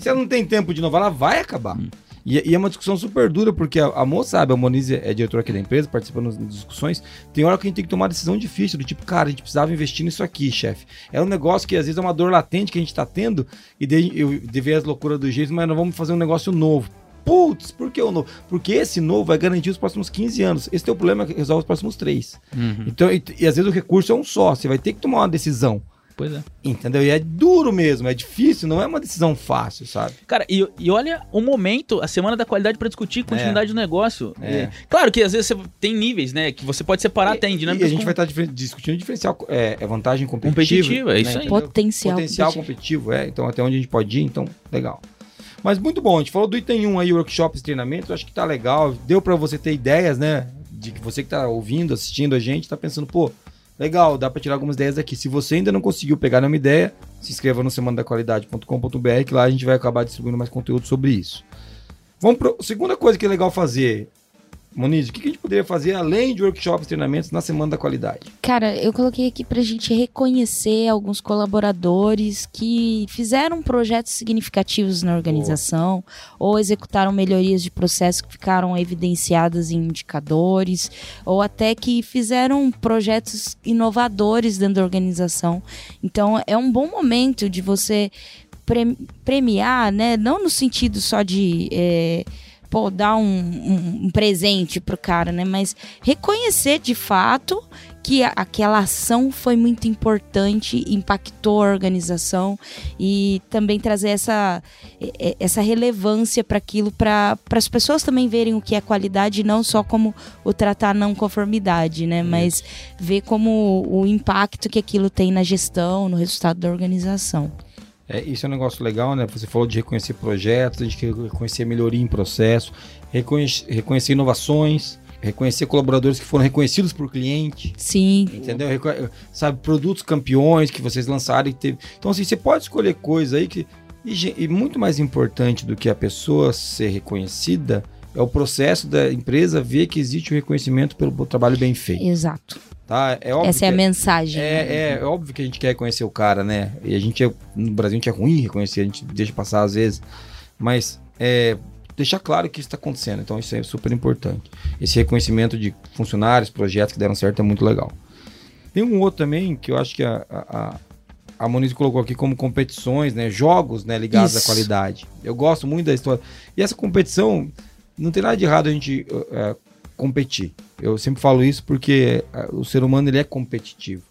se ela não tem tempo de inovar, ela vai acabar. Hum. E, e, é uma discussão super dura, porque a, a moça sabe, a Moniz é diretora aqui da empresa, participando das discussões. Tem hora que a gente tem que tomar uma decisão difícil, do tipo, cara, a gente precisava investir nisso aqui, chefe. É um negócio que às vezes é uma dor latente que a gente tá tendo, e de, eu devia as loucuras do jeito, mas nós vamos fazer um negócio novo. Putz, por que o novo? Porque esse novo vai garantir os próximos 15 anos. Esse teu problema resolve os próximos 3. Uhum. Então, e, e às vezes o recurso é um só, você vai ter que tomar uma decisão. Pois é. Entendeu? E é duro mesmo, é difícil, não é uma decisão fácil, sabe? Cara, e, e olha o momento, a semana da qualidade para discutir continuidade é. do negócio. É. É. Claro que às vezes você tem níveis, né? Que você pode separar e, até em dinâmicas. E a gente como... vai estar discutindo diferencial, é, é vantagem competitiva. Competitiva, é isso né? aí. Potencial, Potencial competitivo. competitivo, é. Então até onde a gente pode ir, então legal. Mas muito bom, a gente falou do Item 1 aí, workshops, treinamentos, acho que tá legal. Deu para você ter ideias, né? De que você que tá ouvindo, assistindo a gente, tá pensando, pô, Legal, dá para tirar algumas ideias daqui. Se você ainda não conseguiu pegar nenhuma ideia, se inscreva no semana-da-qualidade.com.br que lá a gente vai acabar distribuindo mais conteúdo sobre isso. Vamos para segunda coisa que é legal fazer Moniz, o que a gente poderia fazer além de workshops e treinamentos na Semana da Qualidade? Cara, eu coloquei aqui para a gente reconhecer alguns colaboradores que fizeram projetos significativos na organização ou executaram melhorias de processo que ficaram evidenciadas em indicadores ou até que fizeram projetos inovadores dentro da organização. Então, é um bom momento de você premiar, né? Não no sentido só de... É, pô, dar um, um, um presente pro cara, né? Mas reconhecer de fato que aquela ação foi muito importante, impactou a organização e também trazer essa, essa relevância para aquilo, para as pessoas também verem o que é qualidade, não só como o tratar não conformidade, né? Mas ver como o impacto que aquilo tem na gestão, no resultado da organização. É, isso é um negócio legal, né? Você falou de reconhecer projetos, de reconhecer melhoria em processo, reconhecer, reconhecer inovações, reconhecer colaboradores que foram reconhecidos por cliente. Sim. Entendeu? Reco sabe, produtos campeões que vocês lançaram e teve. Então, assim, você pode escolher coisa aí que. E, e muito mais importante do que a pessoa ser reconhecida é o processo da empresa ver que existe o reconhecimento pelo trabalho bem feito. Exato. Tá? É óbvio Essa é a que mensagem. É, né? é, é óbvio que a gente quer reconhecer o cara, né? E a gente é, no Brasil a gente é ruim em reconhecer, a gente deixa passar às vezes. Mas é, deixar claro que isso está acontecendo. Então isso é super importante. Esse reconhecimento de funcionários, projetos que deram certo é muito legal. Tem um outro também que eu acho que a, a, a Moniz colocou aqui como competições, né? Jogos né, ligados Isso. à qualidade. Eu gosto muito da história. E essa competição, não tem nada de errado a gente uh, competir. Eu sempre falo isso porque uh, o ser humano ele é competitivo.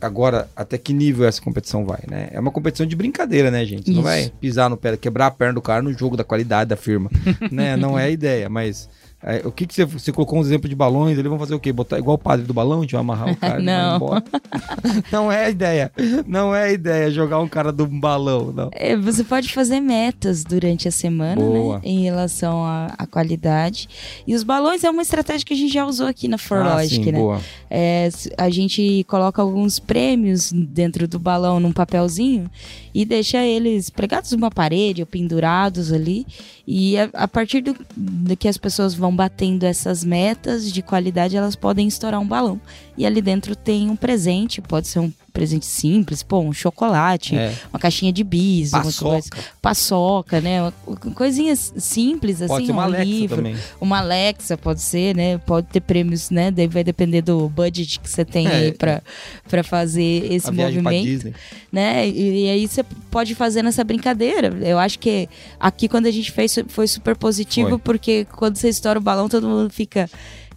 Agora, até que nível essa competição vai, né? É uma competição de brincadeira, né, gente? Você Não Isso. vai pisar no pé, quebrar a perna do cara no jogo da qualidade da firma, né? Não é a ideia, mas é, o que, que você, você colocou um exemplo de balões, eles vão fazer o quê? Botar igual o padre do balão, a gente vai amarrar o cara e Não. não é a ideia. Não é a ideia jogar um cara do balão, não. É, Você pode fazer metas durante a semana, Boa. né? Em relação à, qualidade. E os balões é uma estratégia que a gente já usou aqui na ah, Forlogic, sim, né? boa. É, a gente coloca alguns prêmios dentro do balão num papelzinho e deixa eles pregados numa parede ou pendurados ali. E a, a partir do, do que as pessoas vão batendo essas metas de qualidade, elas podem estourar um balão. E ali dentro tem um presente, pode ser um presente simples, pô, um chocolate, É. uma caixinha de bis, uma coisa, Paçoca. paçoca, né? Coisinhas simples, assim, Pode ser uma um Alexa livro também. uma Alexa pode ser, né? Pode ter prêmios, né? Daí vai depender do budget que você tem É. aí pra, pra fazer esse A movimento, né? E, e aí você pode fazer nessa brincadeira. Eu acho que aqui quando a gente fez foi super positivo, Foi. porque quando você estoura o balão, todo mundo fica.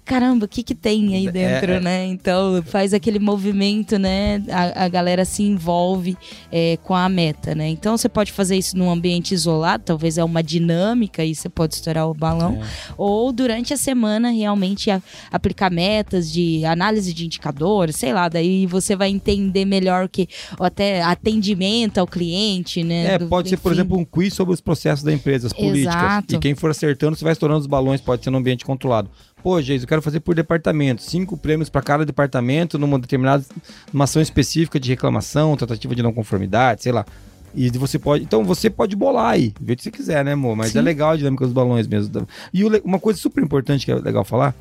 Caramba, o que que tem aí É, dentro, é. né? Então faz aquele movimento, né? A, a galera se envolve é, com a meta, né? Então você pode fazer isso num ambiente isolado, talvez é uma dinâmica e você pode estourar o balão É. ou durante a semana realmente a- aplicar metas de análise de indicadores, sei lá, daí você vai entender melhor que ou até atendimento ao cliente, né? É, do- pode ser, por exemplo, um quiz sobre os processos da empresa, as políticas. Exato. E quem for acertando, você vai estourando os balões, pode ser num ambiente controlado. Pô, Geis, eu quero fazer por departamento. Cinco prêmios para cada departamento numa determinada numa ação específica de reclamação, tratativa de não conformidade, sei lá. E você pode. Então você pode bolar aí, ver o que você quiser, né, amor? Mas Sim. é legal a dinâmica dos balões mesmo. E uma coisa super importante que é legal falar: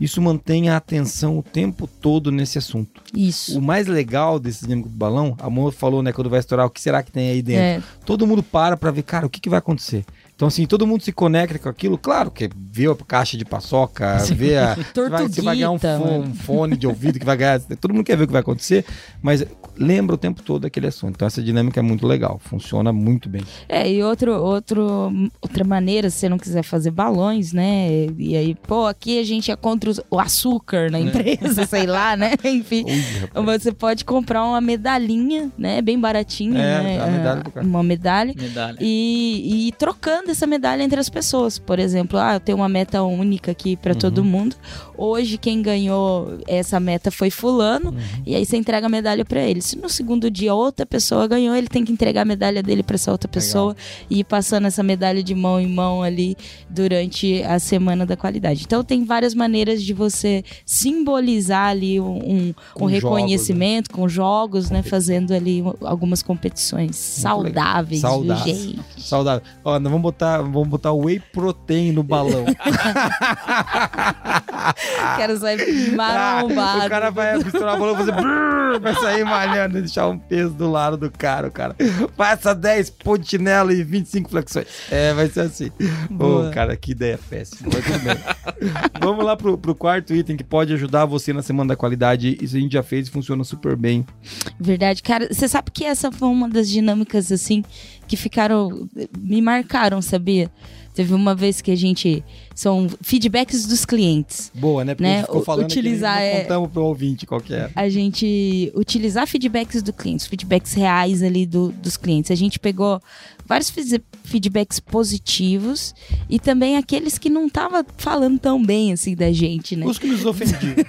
isso mantém a atenção o tempo todo nesse assunto. Isso. O mais legal desse dinâmico do balão, a amor falou, né, quando vai estourar, o que será que tem aí dentro? É, todo mundo para pra ver, cara, o que, que vai acontecer. Então, assim, todo mundo se conecta com aquilo. Claro que vê a caixa de paçoca, vê a. você, vai, você vai ganhar um fone, um fone de ouvido que vai ganhar. Todo mundo quer ver o que vai acontecer, mas lembra o tempo todo aquele assunto. Então, essa dinâmica é muito legal. Funciona muito bem. É, e outro, outro, outra maneira, se você não quiser fazer balões, né? E aí, pô, aqui a gente é contra os- o açúcar na empresa, sei lá, né? Enfim. Ui. Você pode comprar uma medalhinha, né? Bem baratinha, É, né? a medalha do cara. Uma medalha. Medalha. E, e ir trocando essa medalha entre as pessoas. Por exemplo, ah, eu tenho uma meta única aqui para Uhum. todo mundo. Hoje quem ganhou essa meta foi fulano, Uhum. e aí você entrega a medalha para ele. Se no segundo dia outra pessoa ganhou, ele tem que entregar a medalha dele para essa outra pessoa e ir passando essa medalha de mão em mão ali durante a semana da qualidade. Então tem várias maneiras de você simbolizar ali um, um, Com um jogos, reconhecimento com jogos, né, fazendo ali algumas competições saudáveis, viu, Saudáveis. gente? Saudável. Ó, vamos botar, vamos botar whey protein no balão. Quero sair Ah, marombado. o cara vai misturar a bola, fazer brrr, vai sair malhando e deixar um peso do lado do cara, o cara. Faça 10 pontinelo e 25 flexões. É, vai ser assim. Ô, cara, que ideia péssima. Mas tudo bem. Vamos lá pro, pro quarto item que pode ajudar você na semana da qualidade. Isso a gente já fez e funciona super bem. Verdade, cara. Você sabe que essa foi uma das dinâmicas, assim, que ficaram. me marcaram, sabia? Teve uma vez que a gente. São feedbacks dos clientes. Boa, né? Porque Né, a gente ficou falando utilizar que não é- contamos pro ouvinte qual que é. A gente utilizar feedbacks do cliente, feedbacks reais ali do- dos clientes. A gente pegou vários feedbacks positivos e também aqueles que não tava falando tão bem assim da gente, né? Os que nos ofendiam.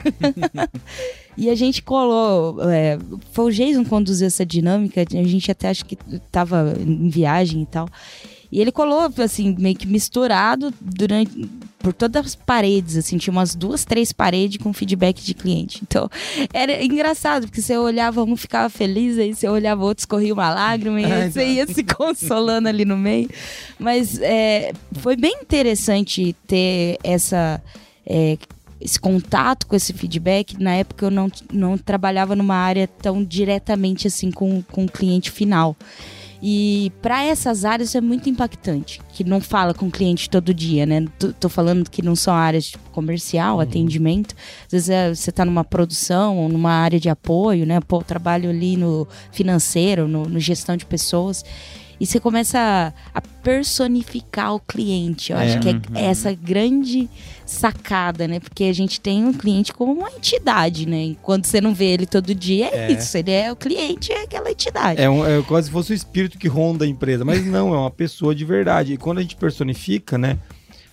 E a gente colou. É, foi o Jason que conduziu essa dinâmica. A gente até acho que tava em viagem e tal. E ele colou, assim, meio que misturado durante. Por todas as paredes, assim, tinha umas duas, três paredes com feedback de cliente. Então, era engraçado, porque você olhava um, ficava feliz, aí você olhava outro, escorria uma lágrima, e aí você ia se consolando ali no meio. Mas é, foi bem interessante ter essa. É, esse contato com esse feedback. Na época eu não, não trabalhava numa área tão diretamente assim com, com o cliente final. E para essas áreas isso é muito impactante, que não fala com o cliente todo dia, né? Tô, tô falando que não são áreas tipo, comercial, uhum. atendimento. Às vezes é, você está numa produção ou numa área de apoio, né? Pô, trabalho ali no financeiro, no, no gestão de pessoas e você começa a, personificar o cliente. Eu é, acho que é uhum. essa grande sacada, né? Porque a gente tem o cliente como uma entidade, né? E quando você não vê ele todo dia, é, é. isso. Ele é o cliente, é aquela entidade. É, um, é quase se fosse o espírito que ronda a empresa. Mas não, é uma pessoa de verdade. E quando a gente personifica, né?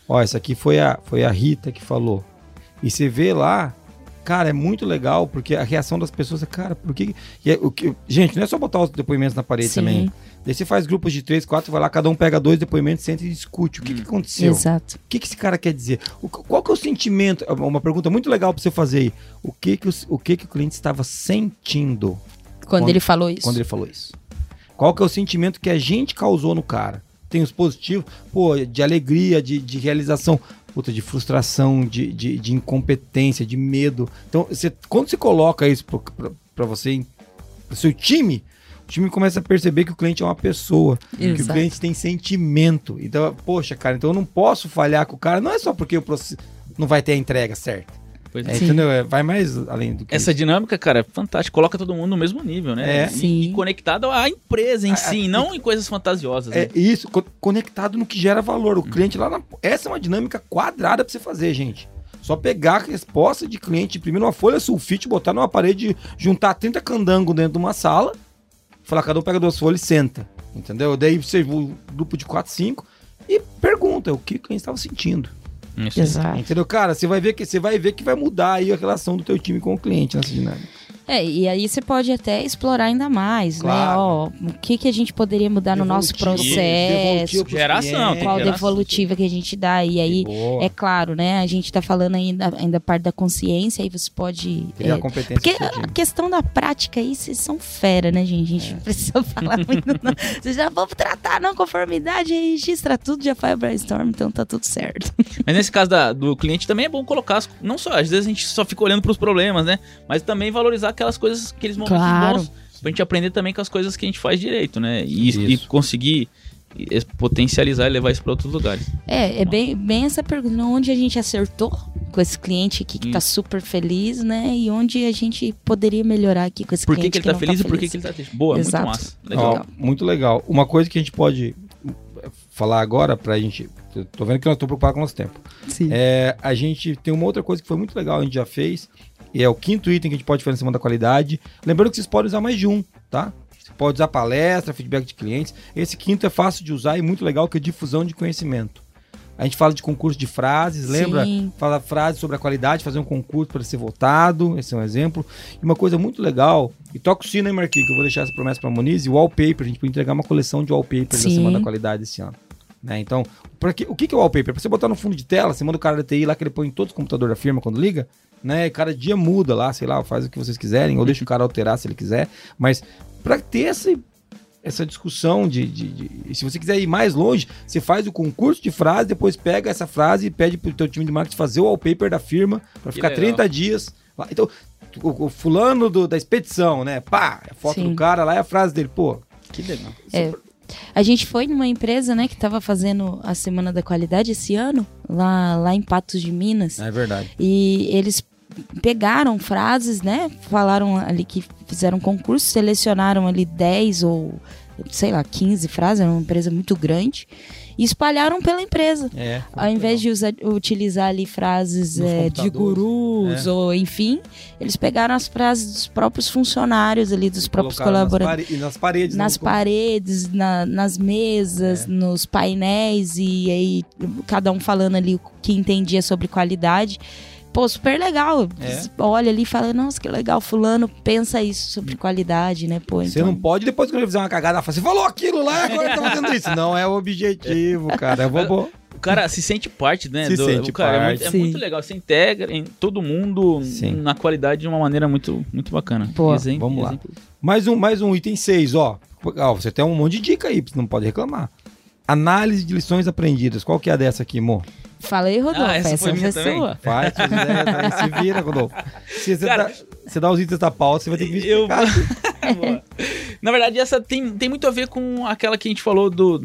Ó, essa aqui foi a, foi a Rita que falou. E você vê lá, cara, é muito legal, porque a reação das pessoas é, cara, por que. É, o que gente, não é só botar os depoimentos na parede Sim. também. Daí você faz grupos de três, quatro, vai lá, cada um pega dois depoimentos, senta e discute. O que, que aconteceu? Exato. O que, que esse cara quer dizer? O, qual que é o sentimento? É uma pergunta muito legal para você fazer aí. O que que o, o que que o cliente estava sentindo? Quando, quando ele falou isso. Quando ele falou isso. Qual que é o sentimento que a gente causou no cara? Tem os positivos, pô, de alegria, de, de realização, puta, de frustração, de, de, de incompetência, de medo. Então, você, quando você coloca isso para você, pro seu time, o time começa a perceber que o cliente é uma pessoa, Exato. que o cliente tem sentimento. Então, poxa, cara, então eu não posso falhar com o cara, não é só porque o processo não vai ter a entrega certa. Pois é, entendeu? É, vai mais além do que Essa isso. dinâmica, cara, é fantástica. Coloca todo mundo no mesmo nível, né? É. Sim. E, conectado à empresa em a, si, a, não em coisas fantasiosas. É né? isso, co conectado no que gera valor. O cliente lá na... Essa é uma dinâmica quadrada pra você fazer, gente. Só pegar a resposta de cliente, imprimir uma folha sulfite, botar numa parede, juntar 30 candangos dentro de uma sala Falar, cada um pega duas folhas e senta. Entendeu? Daí você o grupo de 4, 5 e pergunta o que o cliente estava sentindo. Exato. Entendeu? Cara, você vai ver que você vai ver que vai mudar aí a relação do teu time com o cliente nessa dinâmica. É, e aí você pode até explorar ainda mais, né? claro. né? Ó, o que, que a gente poderia mudar no nosso processo. Geração. Qual geração. devolutiva que a gente dá. E aí, é claro, né? A gente tá falando ainda, ainda parte da consciência, aí você pode... Criar é, competência. Porque a questão da prática aí, vocês são fera, né, gente? A gente é. não precisa falar muito, não. Vocês já vão tratar não conformidade, registra tudo, já faz brainstorm, então tá tudo certo. Mas nesse caso da, do cliente também é bom colocar, não só, às vezes a gente só fica olhando pros problemas, né? Mas também valorizar aquelas coisas, aqueles momentos claro. bons, pra gente aprender também com as coisas que a gente faz direito, né? E, e conseguir potencializar e levar isso para outros lugares. É, é bem, bem essa pergunta, onde a gente acertou com esse cliente aqui que está super feliz, né? E onde a gente poderia melhar aqui com esse por cliente que, que ele está feliz, tá feliz e por que, que ele está triste. Boa, Exato. muito massa. Legal. Ó, muito legal. Uma coisa que a gente pode falar agora pra gente, tô vendo que nós estamos preocupados com o nosso tempo. Sim. É, a gente tem uma outra coisa que foi muito legal, a gente já fez, e é o quinto item que a gente pode fazer em cima da qualidade. Lembrando que vocês podem usar mais de um, tá? Você pode usar palestra, feedback de clientes. Esse quinto é fácil de usar e muito legal, que é difusão de conhecimento. A gente fala de concurso de frases, lembra? Sim. Fala frases sobre a qualidade, fazer um concurso para ser votado, esse é um exemplo. E uma coisa muito legal, e toca o sino aí, Marquinhos, que eu vou deixar essa promessa para a Moniz, e wallpaper, a gente pode entregar uma coleção de wallpapers da Semana da Qualidade esse ano. Né? Então, que, o que, que é o wallpaper? Para você botar no fundo de tela, você manda o cara da TI lá que ele põe em todos os computadores da firma quando liga, né? Cada dia muda lá, sei lá, faz o que vocês quiserem, ou deixa o cara alterar se ele quiser. Mas para ter essa, essa discussão de, de, de, Se você quiser ir mais longe, você faz o concurso de frase, depois pega essa frase e pede pro teu time de marketing fazer o wallpaper da firma para ficar legal. 30 dias lá. Então, o, o fulano do, da expedição, né? Pá, a foto Sim. do cara lá é a frase dele. Pô, que legal. É. A gente foi numa empresa, né, que estava fazendo a Semana da Qualidade esse ano, lá, lá em Patos de Minas. É verdade. E eles pegaram frases, né? Falaram ali que fizeram um concurso, selecionaram ali 10 ou sei lá, 15 frases, era uma empresa muito grande, e espalharam pela empresa. É, Ao invés de usar, utilizar ali frases é, de gurus é. ou enfim, eles pegaram as frases dos próprios funcionários ali, dos próprios colaboradores. Nas, nas paredes. Nas paredes, na, nas mesas, é. nos painéis, e aí cada um falando ali o que entendia sobre qualidade pô, super legal. É. Você Olha ali e fala, nossa, que legal, fulano pensa isso sobre qualidade, né? Pô, Você então... não pode, depois que ele fizer uma cagada, falar, você falou aquilo lá, agora tá fazendo isso. Não é o objetivo, cara. É bobo. O cara se sente parte, né? Se sente o cara, É, muito, parte. é Sim. muito legal. Você integra em todo mundo Sim. na qualidade de uma maneira muito, muito bacana. Pô, vamos lá. Mais um, mais um item 6, ó. Ó, Você tem um monte de dica aí, você não pode reclamar. Análise de lições aprendidas. Qual que é a dessa aqui, amor? Fala aí, Rodolfo, Ah, essa essa, foi é minha também? sua. Faz aí, se vira, Rodolfo. Se você, Cara, dá, você dá os itens da pauta, você vai ter que me Eu explicar. Boa. Na verdade, essa tem, tem muito a ver com aquela que a gente falou do,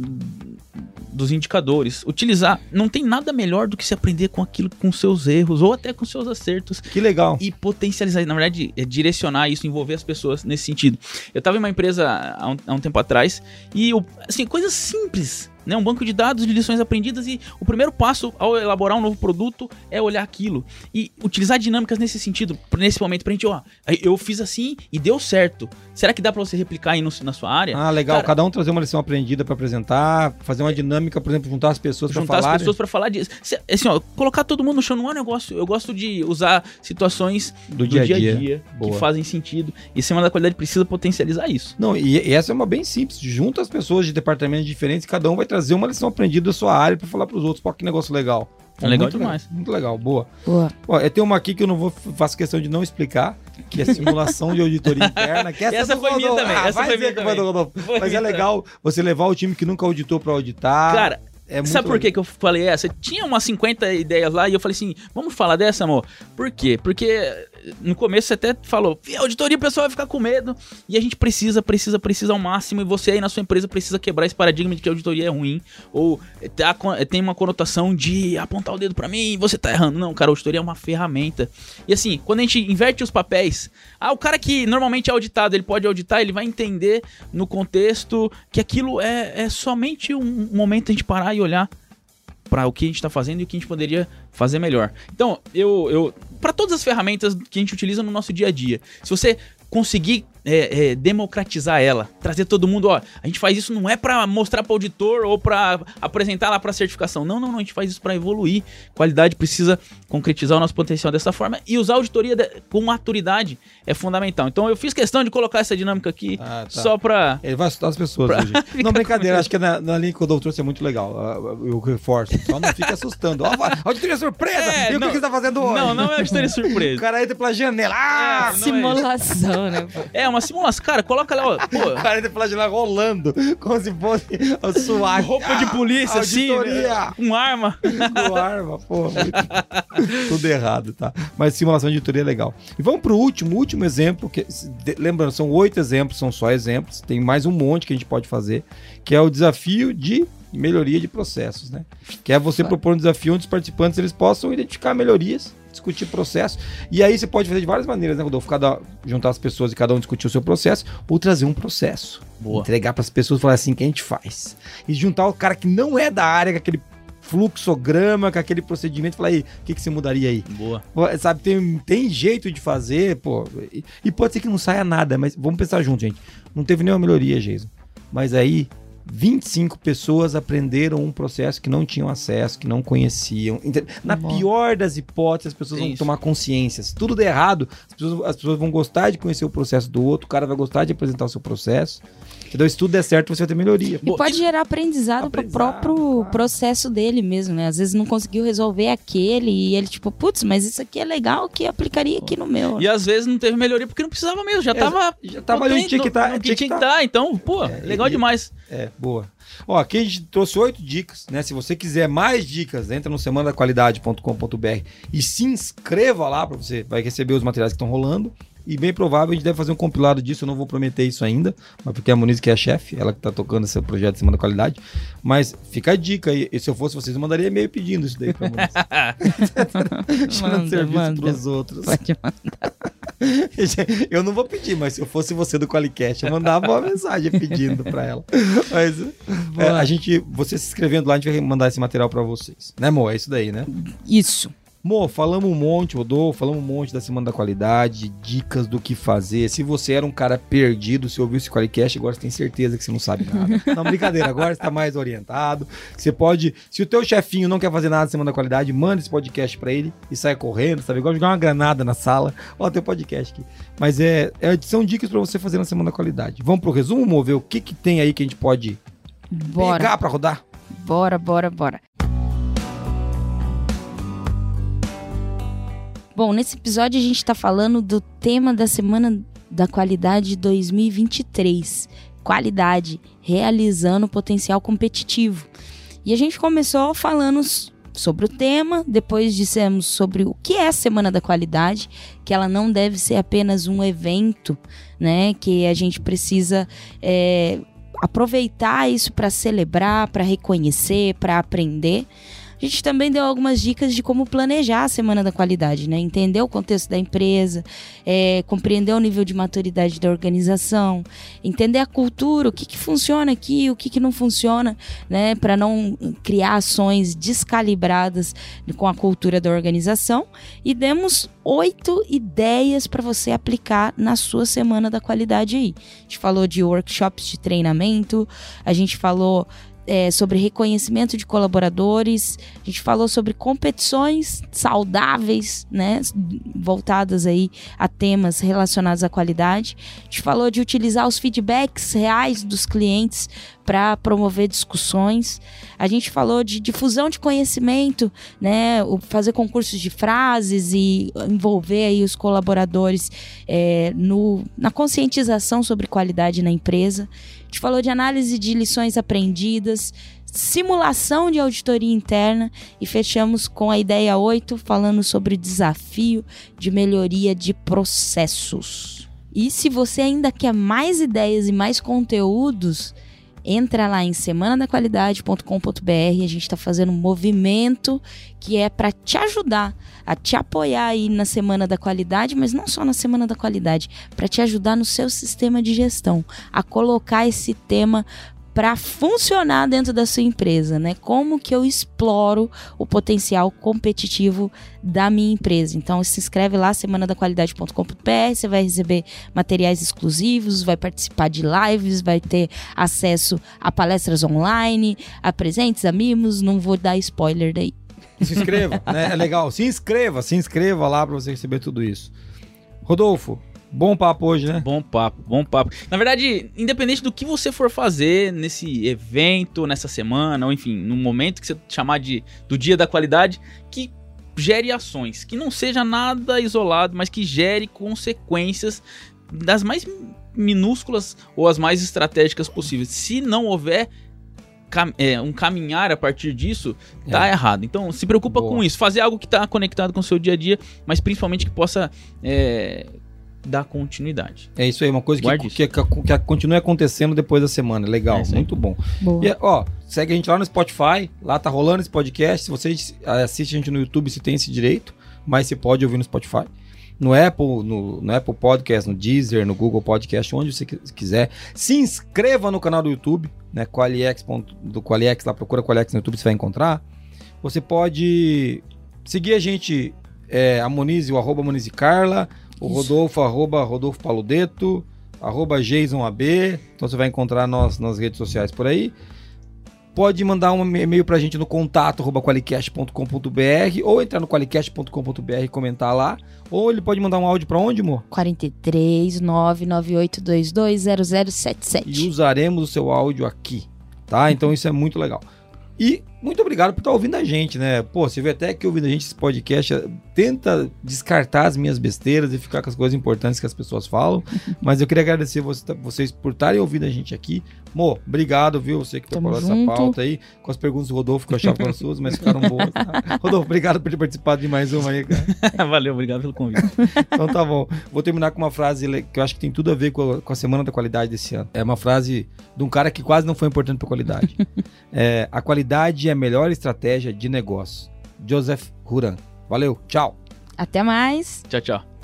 dos indicadores. Utilizar. Não tem nada melhor do que se aprender com aquilo, com seus erros, ou até com seus acertos. Que legal. e potencializar, na verdade, é direcionar isso, envolver as pessoas nesse sentido. Eu estava em uma empresa há um, há um tempo atrás e, eu, assim, coisas simples, né? Um banco de dados de lições aprendidas e o primeiro passo ao elaborar um novo produto é olhar aquilo e utilizar dinâmicas nesse sentido, nesse momento, pra gente, ó, eu fiz assim e deu certo. Será que dá pra você replicar aí no- na sua área? Ah, legal. Cara- Cada um trazer uma lição aprendida pra apresentar, fazer uma dinâmica, por exemplo, juntar as pessoas pra juntar falar. as pessoas pra falar disso. Se- Assim, ó, colocar todo mundo no chão não é um negócio. Eu gosto de usar situações do do dia a dia a dia. dia, que fazem sentido. E Semana da Qualidade precisa potencializar isso. Não, e, e essa é uma bem simples. Junta as pessoas de departamentos diferentes, cada um vai trazer uma lição aprendida da sua área pra falar pros outros. Pô, que negócio legal. É legal muito demais. Muito legal, boa. Boa. Ó, eu tenho uma aqui que eu não vou faço questão de não explicar, que é simulação de auditoria interna. Que essa, Essa foi minha Rodolfo. também, Ah, essa foi minha também. Rodolfo. Foi Mas é minha legal você levar o time que nunca auditou pra auditar. Cara, é muito sabe por que, que eu falei essa? Tinha umas 50 ideias lá e eu falei assim: vamos falar dessa, amor? Por quê? Porque no começo você até falou, "Ih, auditoria pessoal vai ficar com medo. E a gente precisa, precisa, precisa ao máximo. E você aí na sua empresa precisa quebrar esse paradigma de que a auditoria é ruim. Ou tá con- tem uma conotação de apontar o dedo pra mim, você tá errando. Não, cara, a auditoria é uma ferramenta. E assim, quando a gente inverte os papéis, ah, o cara que normalmente é auditado, ele pode auditar, ele vai entender no contexto que aquilo é, é somente um momento a gente parar e olhar para o que a gente está fazendo e o que a gente poderia fazer melhor. Então, eu, eu para todas as ferramentas que a gente utiliza no nosso dia a dia, se você conseguir é, é, democratizar ela, trazer todo mundo, ó, a gente faz isso não é para mostrar para auditor ou para apresentar lá para certificação, não, não, não, a gente faz isso para evoluir. Qualidade precisa concretizar o nosso potencial dessa forma e usar a auditoria de- com maturidade é fundamental. Então, eu fiz questão de colocar essa dinâmica aqui Ah, tá. só para Ele vai assustar as pessoas Pra hoje. Não, brincadeira, acho que na, na linha que o doutor é muito legal. Eu reforço. Só não fica assustando. Ó, auditoria surpresa! É, e o que não- que você tá fazendo hoje? Não, não é auditoria O surpresa. cara entra pela janela. Ah! É, não é Simulação, né? pô? É uma simulação, cara, coloca lá, ó, O pô, cara entra pela janela rolando, como se fosse o SWAT. roupa de polícia, assim, Auditoria. né? com arma. com arma, pô. Tudo errado, tá? Mas simulação de auditoria é legal. E vamos pro último, último exemplo. Que, de- lembrando, são oito exemplos, são só exemplos. Tem mais um monte que a gente pode fazer, que é o desafio de melhoria de processos, né? Que é você propor um desafio onde os participantes eles possam identificar melhorias, discutir processo. E aí você pode fazer de várias maneiras, né, Rodolfo? Cada, juntar as pessoas e cada um discutir o seu processo, ou trazer um processo. Boa. Entregar para as pessoas e falar assim que a gente faz. E juntar o cara que não é da área, com aquele fluxograma, com aquele procedimento, e falar aí, o que, que você mudaria aí? Boa. Sabe, tem, tem jeito de fazer, pô. E, e pode ser que não saia nada, mas vamos pensar junto, gente. Não teve nenhuma melhoria, Jason. Mas aí, 25 pessoas aprenderam um processo que não tinham acesso, que não conheciam. Na Bom. pior das hipóteses, as pessoas vão Isso. tomar consciência. Se tudo der errado, as pessoas, as pessoas vão gostar de conhecer o processo do outro, o cara vai gostar de apresentar o seu processo. Entendeu? Se tudo der certo, você vai ter melhoria. E pode gerar aprendizado, pro Aprendizado, próprio claro. processo dele mesmo, né? Às vezes não conseguiu resolver aquele e ele, tipo, putz, mas isso aqui é legal que aplicaria aqui no meu. E às vezes não teve melhoria porque não precisava mesmo, já Exa- tava. já tava ali onde tinha que tá, tá- não tinha que que tá. estar. Então, pô, É, legal e- demais. É, boa. Ó, aqui a gente trouxe oito dicas, né? Se você quiser mais dicas, entra no semanadaqualidade.com.br e se inscreva lá para você vai receber os materiais que estão rolando. E bem provável a gente deve fazer um compilado disso, eu não vou prometer isso ainda, mas porque a Moniz que é a chefe, ela que tá tocando esse projeto de Semana da Qualidade. Mas fica a dica aí, e se eu fosse vocês, eu mandaria e-mail pedindo isso daí pra Moniz. Tirando serviço manda. pros outros. Pode mandar. Eu não vou pedir, mas se eu fosse você do Qualicast, eu mandava uma mensagem pedindo pra ela. Mas é, a gente, você se inscrevendo lá, a gente vai mandar esse material pra vocês. Né, amor? É isso daí, né? Isso. Mo, falamos um monte, Rodolfo, falamos um monte da Semana da Qualidade, dicas do que fazer. Se você era um cara perdido, se ouviu esse Qualicast, agora você tem certeza que você não sabe nada. não, brincadeira, agora você tá mais orientado. Você pode, se o teu chefinho não quer fazer nada da Semana da Qualidade, manda esse podcast para ele e sai correndo, sabe? Igual jogar uma granada na sala. Ó, tem podcast aqui. Mas é, é são dicas para você fazer na Semana da Qualidade. Vamos pro resumo, Mo, ver o que que tem aí que a gente pode Bora. pegar para rodar? Bora, bora, bora. Bom, nesse episódio a gente está falando do tema da Semana da Qualidade 2023. Qualidade, realizando potencial competitivo. E a gente começou falando sobre o tema, depois dissemos sobre o que é a Semana da Qualidade, que ela não deve ser apenas um evento, né? Que a gente precisa é, aproveitar isso para celebrar, para reconhecer, para aprender. A gente também deu algumas dicas de como planejar a Semana da Qualidade, né? Entender o contexto da empresa, é, compreender o nível de maturidade da organização, entender a cultura, o que, que funciona aqui, o que, que não funciona, né? Para não criar ações descalibradas com a cultura da organização. E demos oito ideias para você aplicar na sua Semana da Qualidade aí. A gente falou de workshops de treinamento, a gente falou é, sobre reconhecimento de colaboradores, a gente falou sobre competições saudáveis, né, voltadas aí a temas relacionados à qualidade. A gente falou de utilizar os feedbacks reais dos clientes para promover discussões. A gente falou de difusão de conhecimento, né, fazer concursos de frases e envolver aí os colaboradores é, no, na conscientização sobre qualidade na empresa. Gente falou de análise de lições aprendidas, simulação de auditoria interna e fechamos com a ideia 8 falando sobre desafio de melhoria de processos. E se você ainda quer mais ideias e mais conteúdos, entra lá em semanadaqualidade.com.br. A gente está fazendo um movimento que é para te ajudar a te apoiar aí na Semana da Qualidade, mas não só na Semana da Qualidade, para te ajudar no seu sistema de gestão, a colocar esse tema para funcionar dentro da sua empresa, né? Como que eu exploro o potencial competitivo da minha empresa? Então se inscreve lá semanadaqualidade.com.br, você vai receber materiais exclusivos, vai participar de lives, vai ter acesso a palestras online, a presentes, a mimos, não vou dar spoiler daí. Se inscreva, né? É legal. Se inscreva, se inscreva lá para você receber tudo isso. Rodolfo, Bom papo hoje, né? Bom papo, bom papo. Na verdade, independente do que você for fazer nesse evento, nessa semana, ou enfim, no momento que você chamar de do dia da qualidade, que gere ações, que não seja nada isolado, mas que gere consequências das mais minúsculas ou as mais estratégicas possíveis. Se não houver cam é, um caminhar a partir disso, tá é. errado. Então se preocupa Boa. com isso, fazer algo que está conectado com o seu dia a dia, mas principalmente que possa é, dar continuidade. É isso aí, uma coisa que, que, que, que, continue acontecendo depois da semana. Legal, é muito bom. Boa. E, ó, segue a gente lá no Spotify, lá tá rolando esse podcast. Se você assiste a gente no YouTube, você tem esse direito, mas você pode ouvir no Spotify. No Apple, no, no Apple Podcast, no Deezer, no Google Podcast, onde você quiser. Se inscreva no canal do YouTube, né? Qualiex, do Qualiex, lá procura Qualiex no YouTube, você vai encontrar. Você pode seguir a gente, é, a Monize, o arroba Monize Carla, o Rodolfo, arroba Rodolfo Paludeto, arroba JasonAB. Então você vai encontrar nós nas redes sociais por aí. Pode mandar um e-mail pra gente no contato arroba qualicast.com.br ou entrar no qualicast.com.br e comentar lá. Ou ele pode mandar um áudio para onde, amor? 43 998220077. E usaremos o seu áudio aqui, tá? Então isso é muito legal. E muito obrigado por estar ouvindo a gente, né? Pô, você vê até que ouvindo a gente esse podcast, tenta descartar as minhas besteiras e ficar com as coisas importantes que as pessoas falam. Mas eu queria agradecer vocês por estarem ouvindo a gente aqui. Mo, obrigado, viu? Você que preparou essa pauta aí, com as perguntas do Rodolfo, que eu achava que eram suas, mas ficaram boas. Tá? Rodolfo, obrigado por ter participado de mais uma aí, cara. Valeu, obrigado pelo convite. então tá bom. Vou terminar com uma frase que eu acho que tem tudo a ver com a, com a Semana da Qualidade desse ano. É uma frase de um cara que quase não foi importante para qualidade. é, a qualidade é a melhor estratégia de negócio. Joseph Huran. Valeu, tchau. Até mais. Tchau, tchau.